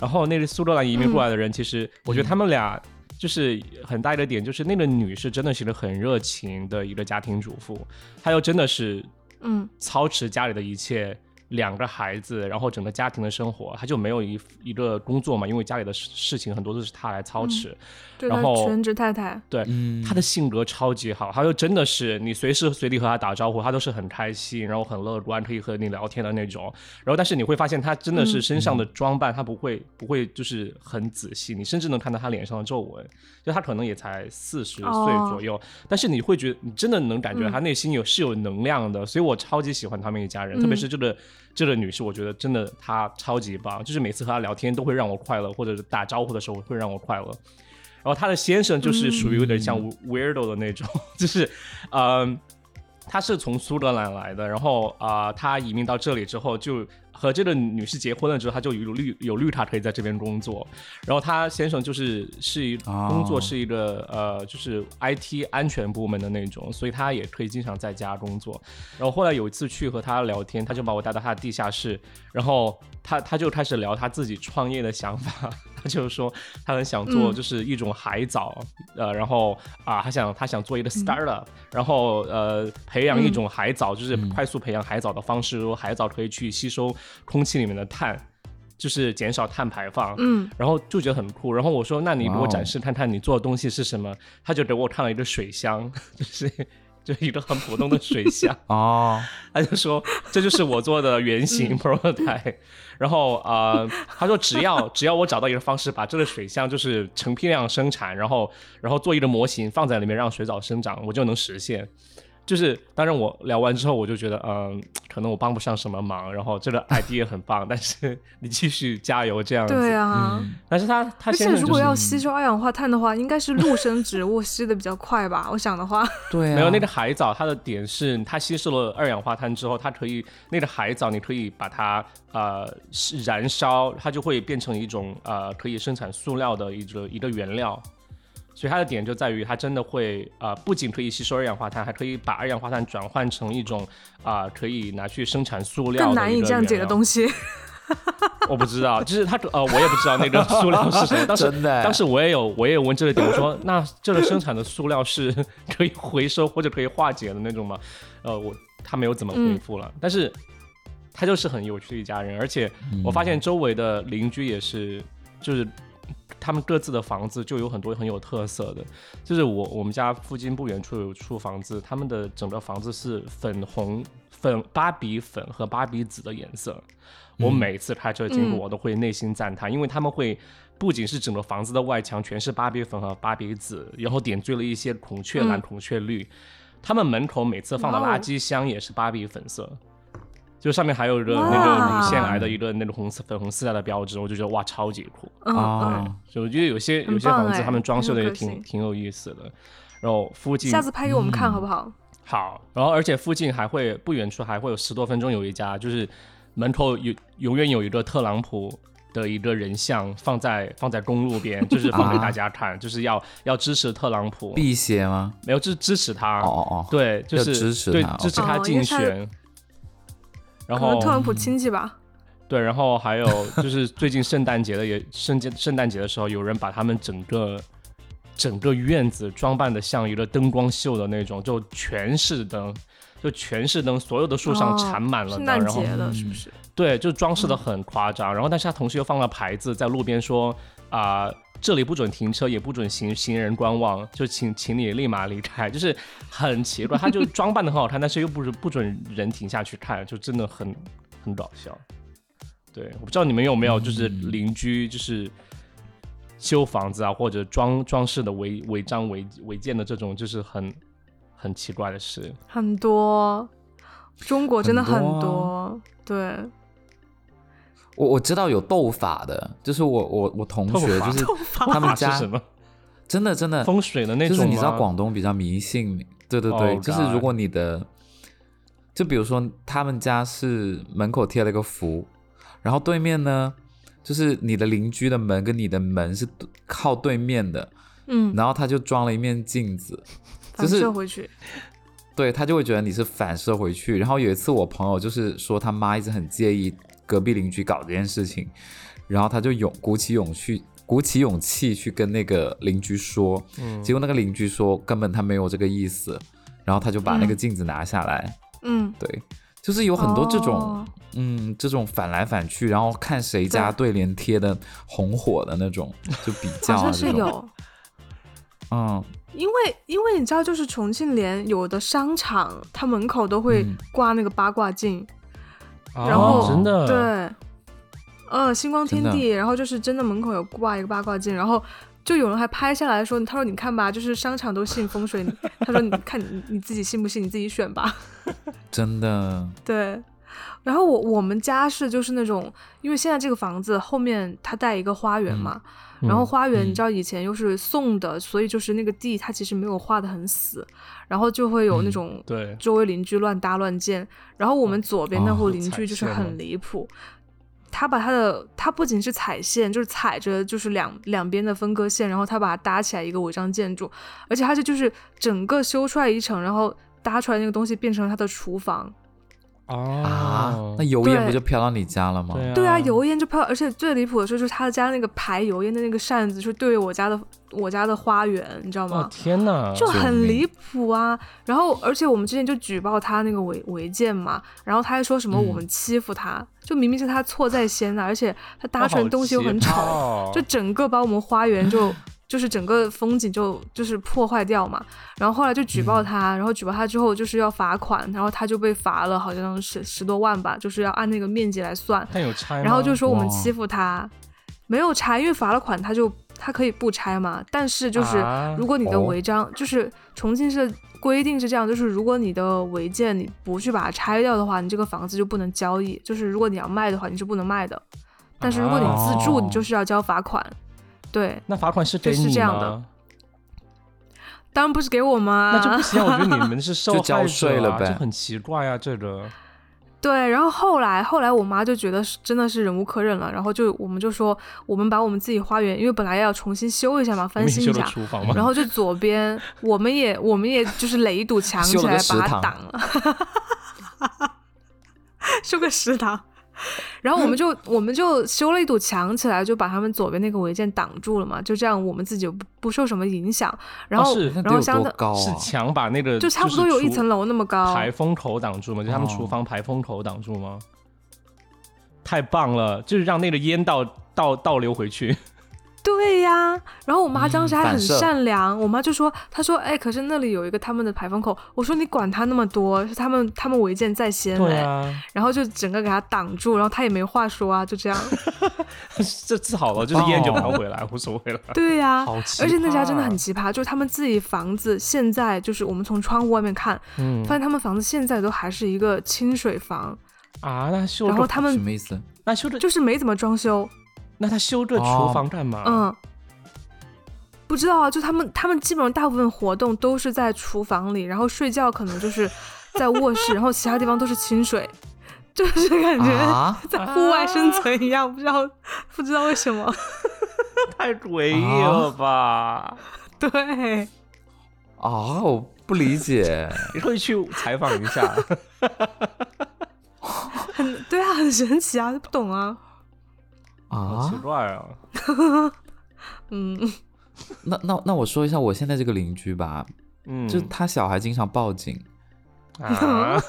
然后那个苏格兰移民过来的人，其实我觉得他们俩就是很大一个点，就是那个女士真的是一个很热情的一个家庭主妇，她又真的是嗯操持家里的一切，两个孩子，然后整个家庭的生活，他就没有一一个工作嘛，因为家里的事事情很多都是他来操持，对，然后全职太太，对，嗯他的性格超级好，他就真的是你随时随地和他打招呼，他都是很开心，然后很乐观，可以和你聊天的那种。然后，但是你会发现他真的是嗯身上的装扮，他不会不会就是很仔细，你甚至能看到他脸上的皱纹。就他可能也才四十岁哦左右，但是你会觉得你真的能感觉嗯他内心有是有能量的，所以我超级喜欢他们一家人，特别嗯是这个这个女士，我觉得真的她超级棒，就是每次和她聊天都会让我快乐，或者是打招呼的时候会让我快乐。然后她的先生就是属于有点像 weirdo 的那种，就是，嗯、他是从苏格兰来的，然后啊、他移民到这里之后，就和这个女士结婚了之后，他就有绿有绿卡可以在这边工作。然后他先生就是是一工作是一个、呃，就是 IT 安全部门的那种，所以他也可以经常在家工作。然后后来有一次去和他聊天，他就把我带到他的地下室，然后他他就开始聊他自己创业的想法，他就是说他很想做嗯。就是一种海藻，呃，然后啊，他想他想做一个 startup，、然后呃培养一种海藻，就是快速培养海藻的方式，说海藻可以去吸收空气里面的碳，就是减少碳排放。嗯。然后就觉得很酷，然后我说：“那你给我展示看看你做的东西是什么？”他就给我看了一个水箱，就是就是一个很普通的水箱，哦，他就说这就是我做的原型 prototype，、然后呃，他说只要 只要我找到一个方式，把这个水箱就是成批量生产，然后然后做一个模型放在里面让水藻生长，我就能实现。就是当然我聊完之后，我就觉得嗯、可能我帮不上什么忙，然后这个 idea 很棒，但是你继续加油这样子。对啊。但是他他而且先生就是如果要吸收二氧化碳的话，应该是陆生植物 吸的比较快吧？我想的话，对啊，没有那个海藻，它的点是它吸收了二氧化碳之后，它可以那个海藻你可以把它呃是燃烧，它就会变成一种呃可以生产塑料的一个一个原料。所以它的点就在于它真的会呃不仅可以吸收二氧化碳，还可以把二氧化碳转换成一种啊、可以拿去生产塑料更难以降解的东西。我不知道，就是它呃，我也不知道那个塑料是什么。当时 真的当时我也有我也有问这个点，我说那这个生产的塑料是可以回收或者可以化解的那种吗？呃，我他没有怎么回复了，但是他就是很有趣的一家人，而且我发现周围的邻居也是，就是他们各自的房子就有很多很有特色的，就是我我们家附近不远处有处房子，他们的整个房子是粉红粉芭比粉和芭比紫的颜色。我每次开车经过，嗯。我都会内心赞叹，因为他们会不仅是整个房子的外墙全是芭比粉和芭比紫，然后点缀了一些孔雀蓝、嗯孔雀绿。他们门口每次放的垃圾箱也是芭比粉色，就上面还有一个那个乳腺癌的一个那个红色粉红色带的标志，我就觉得哇超级酷。嗯啊嗯，就我觉得有些有些房子他们装修的也挺挺有意思的，然后附近下次拍给我们看好不好？好，然后而且附近还会不远处还会有十多分钟有一家，就是门口有永远有一个特朗普的一个人像放在放在公路边，就是放给大家看，就是要要支持特朗普，辟邪吗？没有就是支持他，哦哦哦，对，就是支持对支持他竞选，然可能后特朗普亲戚吧。对，然后还有就是最近圣诞节的也 圣节圣诞节的时候，有人把他们整个整个院子装扮的像一个灯光秀的那种，就全是灯，就全是灯，所有的树上哦缠满了灯，圣诞然后节的是不是？对，就装饰的很夸张。然后但是他同时又放了牌子在路边说啊。这里不准停车，也不准行行人观望，就请请你立马离开，就是很奇怪。他就装扮的很好看，但是又不是不准人停下去看，就真的很很搞笑。对，我不知道你们有没有就是邻居就是修房子啊，或者装装饰的违违章违违建的这种，就是很很奇怪的事。很多。中国真的很很多啊多，对，我我知道有斗法的，就是我我我同学就是他们家什么真的真的风水的那种？就是你知道广东比较迷信，对对对 Oh 就是如果你的，就比如说他们家是门口贴了个符，然后对面呢，就是你的邻居的门跟你的门是靠对面的，嗯，然后他就装了一面镜子，就反是射回去，对他就会觉得你是反射回去。然后有一次我朋友就是说他妈一直很介意隔壁邻居搞这件事情，然后他就勇鼓起勇气。鼓起勇气去跟那个邻居说，嗯。结果那个邻居说根本他没有这个意思，然后他就把那个镜子拿下来。嗯，对，就是有很多这种，哦。嗯，这种反来反去，然后看谁家对。联贴的红火的那种，就比较好像是。有，嗯，因为因为你知道，就是重庆连有的商场，它门口都会嗯。挂那个八卦镜，哦然后真的。对，呃，星光天地，然后就是真的门口有挂一个八卦镜，然后就有人还拍下来说，他说你看吧，就是商场都信风水，他说你看你你自己信不信，你自己选吧。真的，对，然后我我们家是就是那种，因为现在这个房子后面它带一个花园嘛，然后花园嗯你知道以前又是送的，所以就是那个地它其实没有画的很死，然后就会有那嗯种对周围邻居乱搭乱建，然后我们左边那户哦邻居就是很离谱。他把他的，他不仅是踩线，就是踩着就是两两边的分割线，然后他把它搭起来一个违章建筑，而且他是就是整个修出来一层，然后搭出来那个东西变成了他的厨房，哦啊，那油烟不就飘到你家了吗？对啊对啊，油烟就飘，而且最离谱的是，就是他家那个排油烟的那个扇子，就对着我家的我家的花园，你知道哦吗？天哪，就很离谱啊！然后，而且我们之前就举报他那个违违建嘛，然后他还说什么嗯我们欺负他，就明明是他错在先的，而且他搭出来的东西又很丑，哦就整个把我们花园就就是整个风景就就是破坏掉嘛。然后后来就举嗯报他，然后举报他之后就是要罚款，然后他就被罚了好像十十多万吧，就是要按那个面积来算。他有拆吗，然后就说我们欺负他，没有拆，因为罚了款他就他可以不拆嘛。但是就是啊如果你的哦违章，就是重庆市规定是这样，就是如果你的违建你不去把它拆掉的话，你这个房子就不能交易。就是如果你要卖的话，你是不能卖的。但是如果你自住，哦你就是要交罚款。对，那罚款是给就是你这样的吗？当然不是给我吗？那就不行，我觉得你们是受就 交害者啊，税了呗就很奇怪啊，这个。对，然后后来后来我妈就觉得是真的是忍无可忍了，然后就我们就说我们把我们自己花园，因为本来要重新修一下嘛，翻新一下，厨房吗？然后就左边，我们也我们也就是垒一堵墙 起来把它挡了，修个食堂。然后我们就我们就修了一堵墙起来，就把他们左边那个违建挡住了嘛，就这样我们自己不不受什么影响。然后、哦是然后相当多高是啊？墙把那个就差不多有一层楼那么高。排风口挡住嘛？就他们厨哦房排风口挡住吗？太棒了，就是让那个烟倒倒倒流回去。对呀，然后我妈当时还很善良，我妈就说，她说，哎，可是那里有一个他们的排风口，我说你管他那么多，是他们他们违建在先嘞，对啊，然后就整个给他挡住，然后他也没话说啊，就这样。这治好了，就是烟就拿回来，无所谓了。对呀、而且那家真的很奇葩，就是他们自己房子现在就是我们从窗户外面看，嗯。发现他们房子现在都还是一个清水房，啊，那修个然后他们什么意思？那修的就是没怎么装修，那他修这哦厨房干嘛？嗯。不知道啊，就他们，他们基本上大部分活动都是在厨房里，然后睡觉可能就是在卧室，然后其他地方都是清水，就是感觉啊在户外生存一样，不知道不知道为什么。太诡异了吧！对，啊，我不理解。你会去采访一下？很对啊，很神奇啊，不懂啊。好奇啊，怪啊！嗯，那那那我说一下我现在这个邻居吧，嗯，就他小孩经常报警，啊，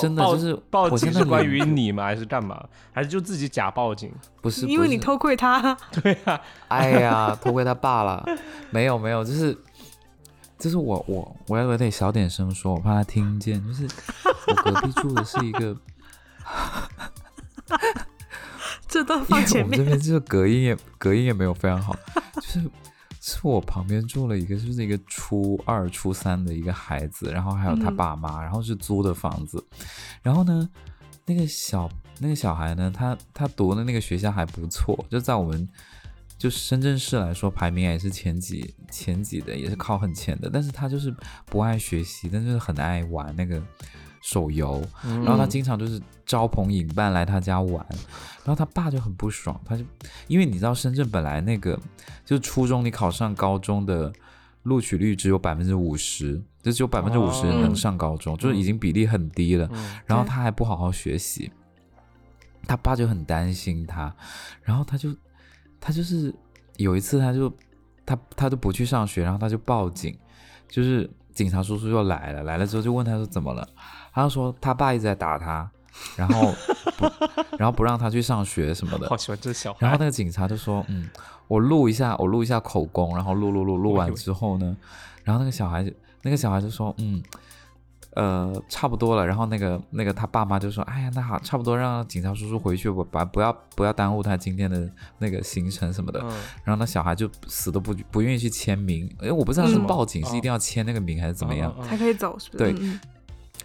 真的就是报我现在警是关于你吗？还是干嘛？还是就自己假报警？不是因为你偷窥他。对啊，哎呀，偷窥他爸了，没有没有，就是就是我我我要有点小点声说，我怕他听见。就是我隔壁住的是一个，这段因为我放前面。们这边就是隔音也隔音也没有非常好，就是是我旁边住了一个，就是一个初二、初三的一个孩子，然后还有他爸妈，然后是租的房子，然后呢，那个小那个小孩呢，他他读的那个学校还不错，就在我们就深圳市来说，排名也是前几前几的，也是靠很前的，但是他就是不爱学习，但是很爱玩那个。手游，然后他经常就是招朋引伴来他家玩，然后他爸就很不爽，他就因为你知道深圳本来那个就是初中你考上高中的录取率只有百分之五十，就只有百分之五十人能上高中，就是已经比例很低了。然后他还不好好学习，他爸就很担心他，然后他就他就是有一次他就他他都不去上学，然后他就报警，就是警察叔叔又来了，来了之后就问他说怎么了。他说他爸一直在打他，然后不，然后不让他去上学什么的。好喜欢这小孩。然后那个警察就说：“嗯，我录一下，我录一下口供。”然后录录录录完之后呢，然后那个小孩，那个小孩就说：“嗯，呃，差不多了。”然后那个那个他爸妈就说：“哎呀，那好，差不多，让警察叔叔回去，吧把不要不要耽误他今天的那个行程什么的。”然后那小孩就死都不不愿意去签名，因为我不知道是报警是一定要签那个名还是怎么样才可以走，是不是？对。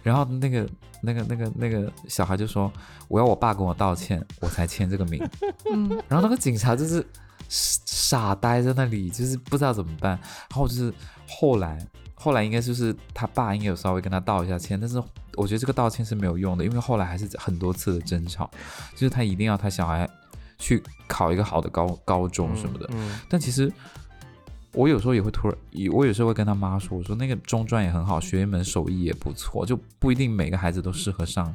然后那个那个那个那个小孩就说：“我要我爸跟我道歉，我才签这个名。”嗯，然后那个警察就是傻呆在那里，就是不知道怎么办。然后就是后来后来应该就是他爸应该有稍微跟他道一下歉，但是我觉得这个道歉是没有用的，因为后来还是很多次的争吵，就是他一定要他小孩去考一个好的高高中什么的。嗯，但其实。我有时候也会突然，我有时候会跟他妈说，我说那个中专也很好，学一门手艺也不错，就不一定每个孩子都适合上，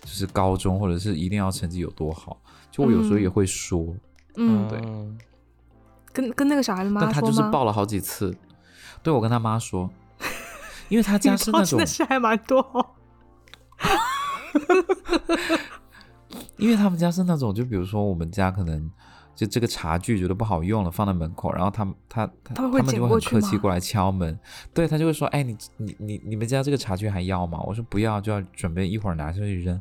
就是高中或者是一定要成绩有多好。就我有时候也会说，嗯，对，跟跟那个小孩的妈但他就是报了好几次，对我跟他妈说，因为他家是那种，是还蛮多，因为他们家是那种，就比如说我们家可能。就这个茶具觉得不好用了，放在门口，然后他他他他们就会很客气过来敲门，对他就会说，哎，你你你你们家这个茶具还要吗？我说不要，就要准备一会儿拿下去扔。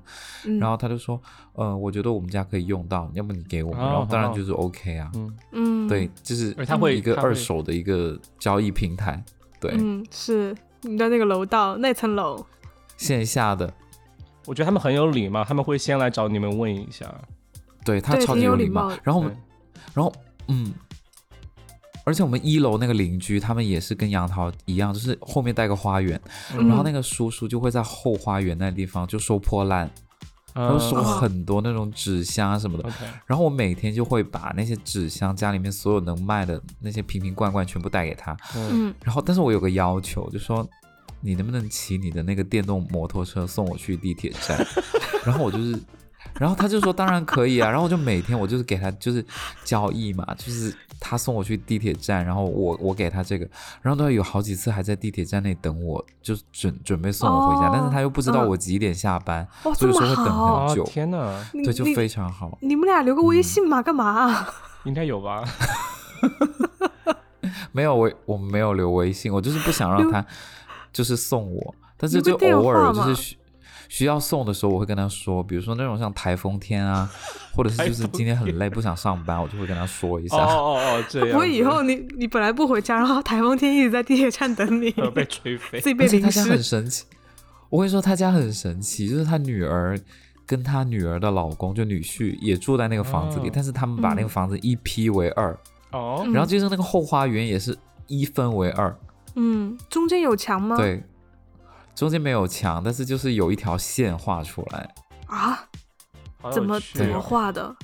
然后他就说，呃，我觉得我们家可以用到，要不你给我们？然后当然就是 OK 啊，嗯，对，就是他会一个二手的一个交易平台，对，嗯，是你的那个楼道那层楼，线下的，我觉得他们很有礼貌，他们会先来找你们问一下，对他超级有礼貌，然后我们。然后，嗯，而且我们一楼那个邻居，他们也是跟杨桃一样，就是后面带个花园，然后那个叔叔就会在后花园那地方就收破烂，然后收很多那种纸箱啊什么的。然后我每天就会把那些纸箱家里面所有能卖的那些瓶瓶罐罐全部带给他。嗯，然后但是我有个要求，就说你能不能骑你的那个电动摩托车送我去地铁站？然后我就是。然后他就说当然可以啊，然后我就每天我就是给他就是交易嘛，就是他送我去地铁站，然后我我给他这个，然后他有好几次还在地铁站内等我，就准准备送我回家，但是他又不知道我几点下班，所以说会等很久。天哪，对，就非常好。你们俩留个微信嘛，干嘛？应该有吧？没有，我我没有留微信，我就是不想让他就是送我，但是就偶尔就是。需要送的时候，我会跟他说，比如说那种像台风天啊，或者是就是今天很累不想上班，我就会跟他说一下。哦哦哦，这样。不会以后你你本来不回家，然后台风天一直在地铁站等你，被吹飞，自己被淋湿。他家很神奇，我跟你说他家很神奇，就是他女儿跟他女儿的老公就女婿也住在那个房子里，但是他们把那个房子一批为二。哦。然后就是那个后花园也是一分为二。嗯，中间有墙吗？对。中间没有墙，但是就是有一条线画出来啊？怎么怎么画的？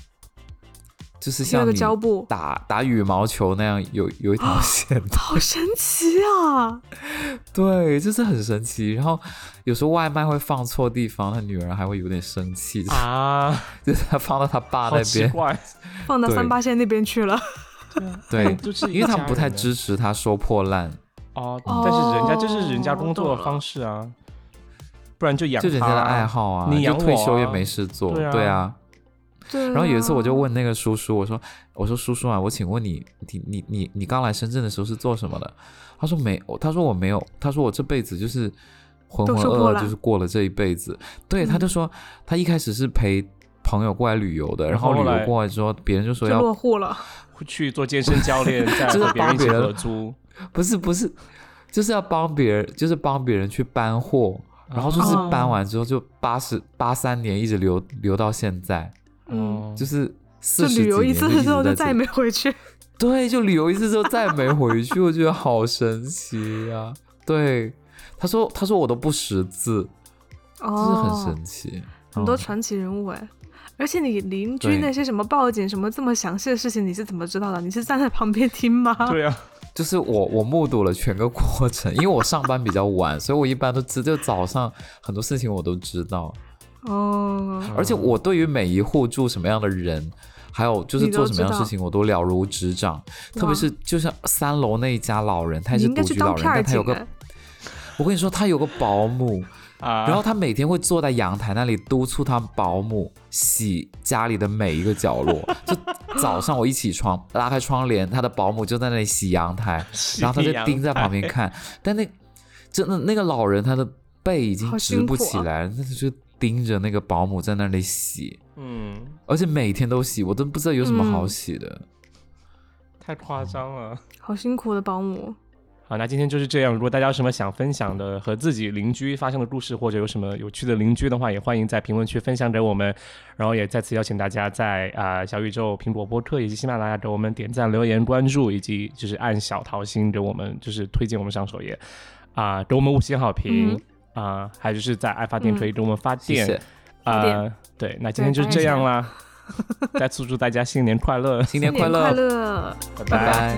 就是像个胶布打打羽毛球那样，有有一条线。好神奇啊！对，就是很神奇。然后有时候外卖会放错地方，他女儿还会有点生气啊，就是他 放到他爸那边，放到三八线那边去了。对，就是因为他们不太支持他收破烂。哦，但是人家这是人家工作的方式啊，不然就养就人家的爱好啊，你养退休也没事做，对啊。然后有一次我就问那个叔叔，我说我说叔叔啊，我请问你你你你你刚来深圳的时候是做什么的？他说没，他说我没有，他说我这辈子就是浑浑噩噩就是过了这一辈子。对，他就说他一开始是陪。朋友过来旅游的，然后旅游过来之后，别人就说就要落户了。去做健身教练，再 和别人一起合租。不是不是，就是要帮别人，就是帮别人去搬货，然后就是哦搬完之后就八十八三年一直留留到现在，嗯，哦就是就四十旅游一次之后就再也没没回去。对，就旅游一次之后再也没回去，我觉得好神奇呀、对，他说他说我都不识字，就是哦，很神奇，嗯很多传奇人物哎。而且你邻居那些什么报警什么这么详细的事情，你是怎么知道的？你是站在旁边听吗？对啊，就是我我目睹了全个过程，因为我上班比较晚，所以我一般都知，就早上很多事情我都知道，哦，而且我对于每一户住什么样的人。还有就是做什么样的事情，我都了如指掌。特别是就像三楼那一家老人，他也是独居老人，但他有个哎。我跟你说，他有个保姆，啊，然后他每天会坐在阳台那里督促他保姆洗家里的每一个角落。就早上我一起床，拉开窗帘，他的保姆就在那里洗阳台，然后他就盯在旁边看。但那真的那个老人，他的背已经直不起来了，那就盯着那个保姆在那里洗，嗯，而且每天都洗，我都不知道有什么好嗯洗的。太夸张了。好辛苦的保姆。好，那今天就是这样。如果大家有什么想分享的和自己邻居发生的故事，或者有什么有趣的邻居的话，也欢迎在评论区分享给我们。然后也再次邀请大家在啊、呃小宇宙、苹果播客以及喜马拉雅给我们点赞、留言、关注，以及就是按小桃心给我们就是推荐我们上首页啊、给我们五星好评啊、还有就是在爱发电可以给我们发电啊、对，那今天就这样啦。再次祝大家新年快乐，新年快乐，拜拜。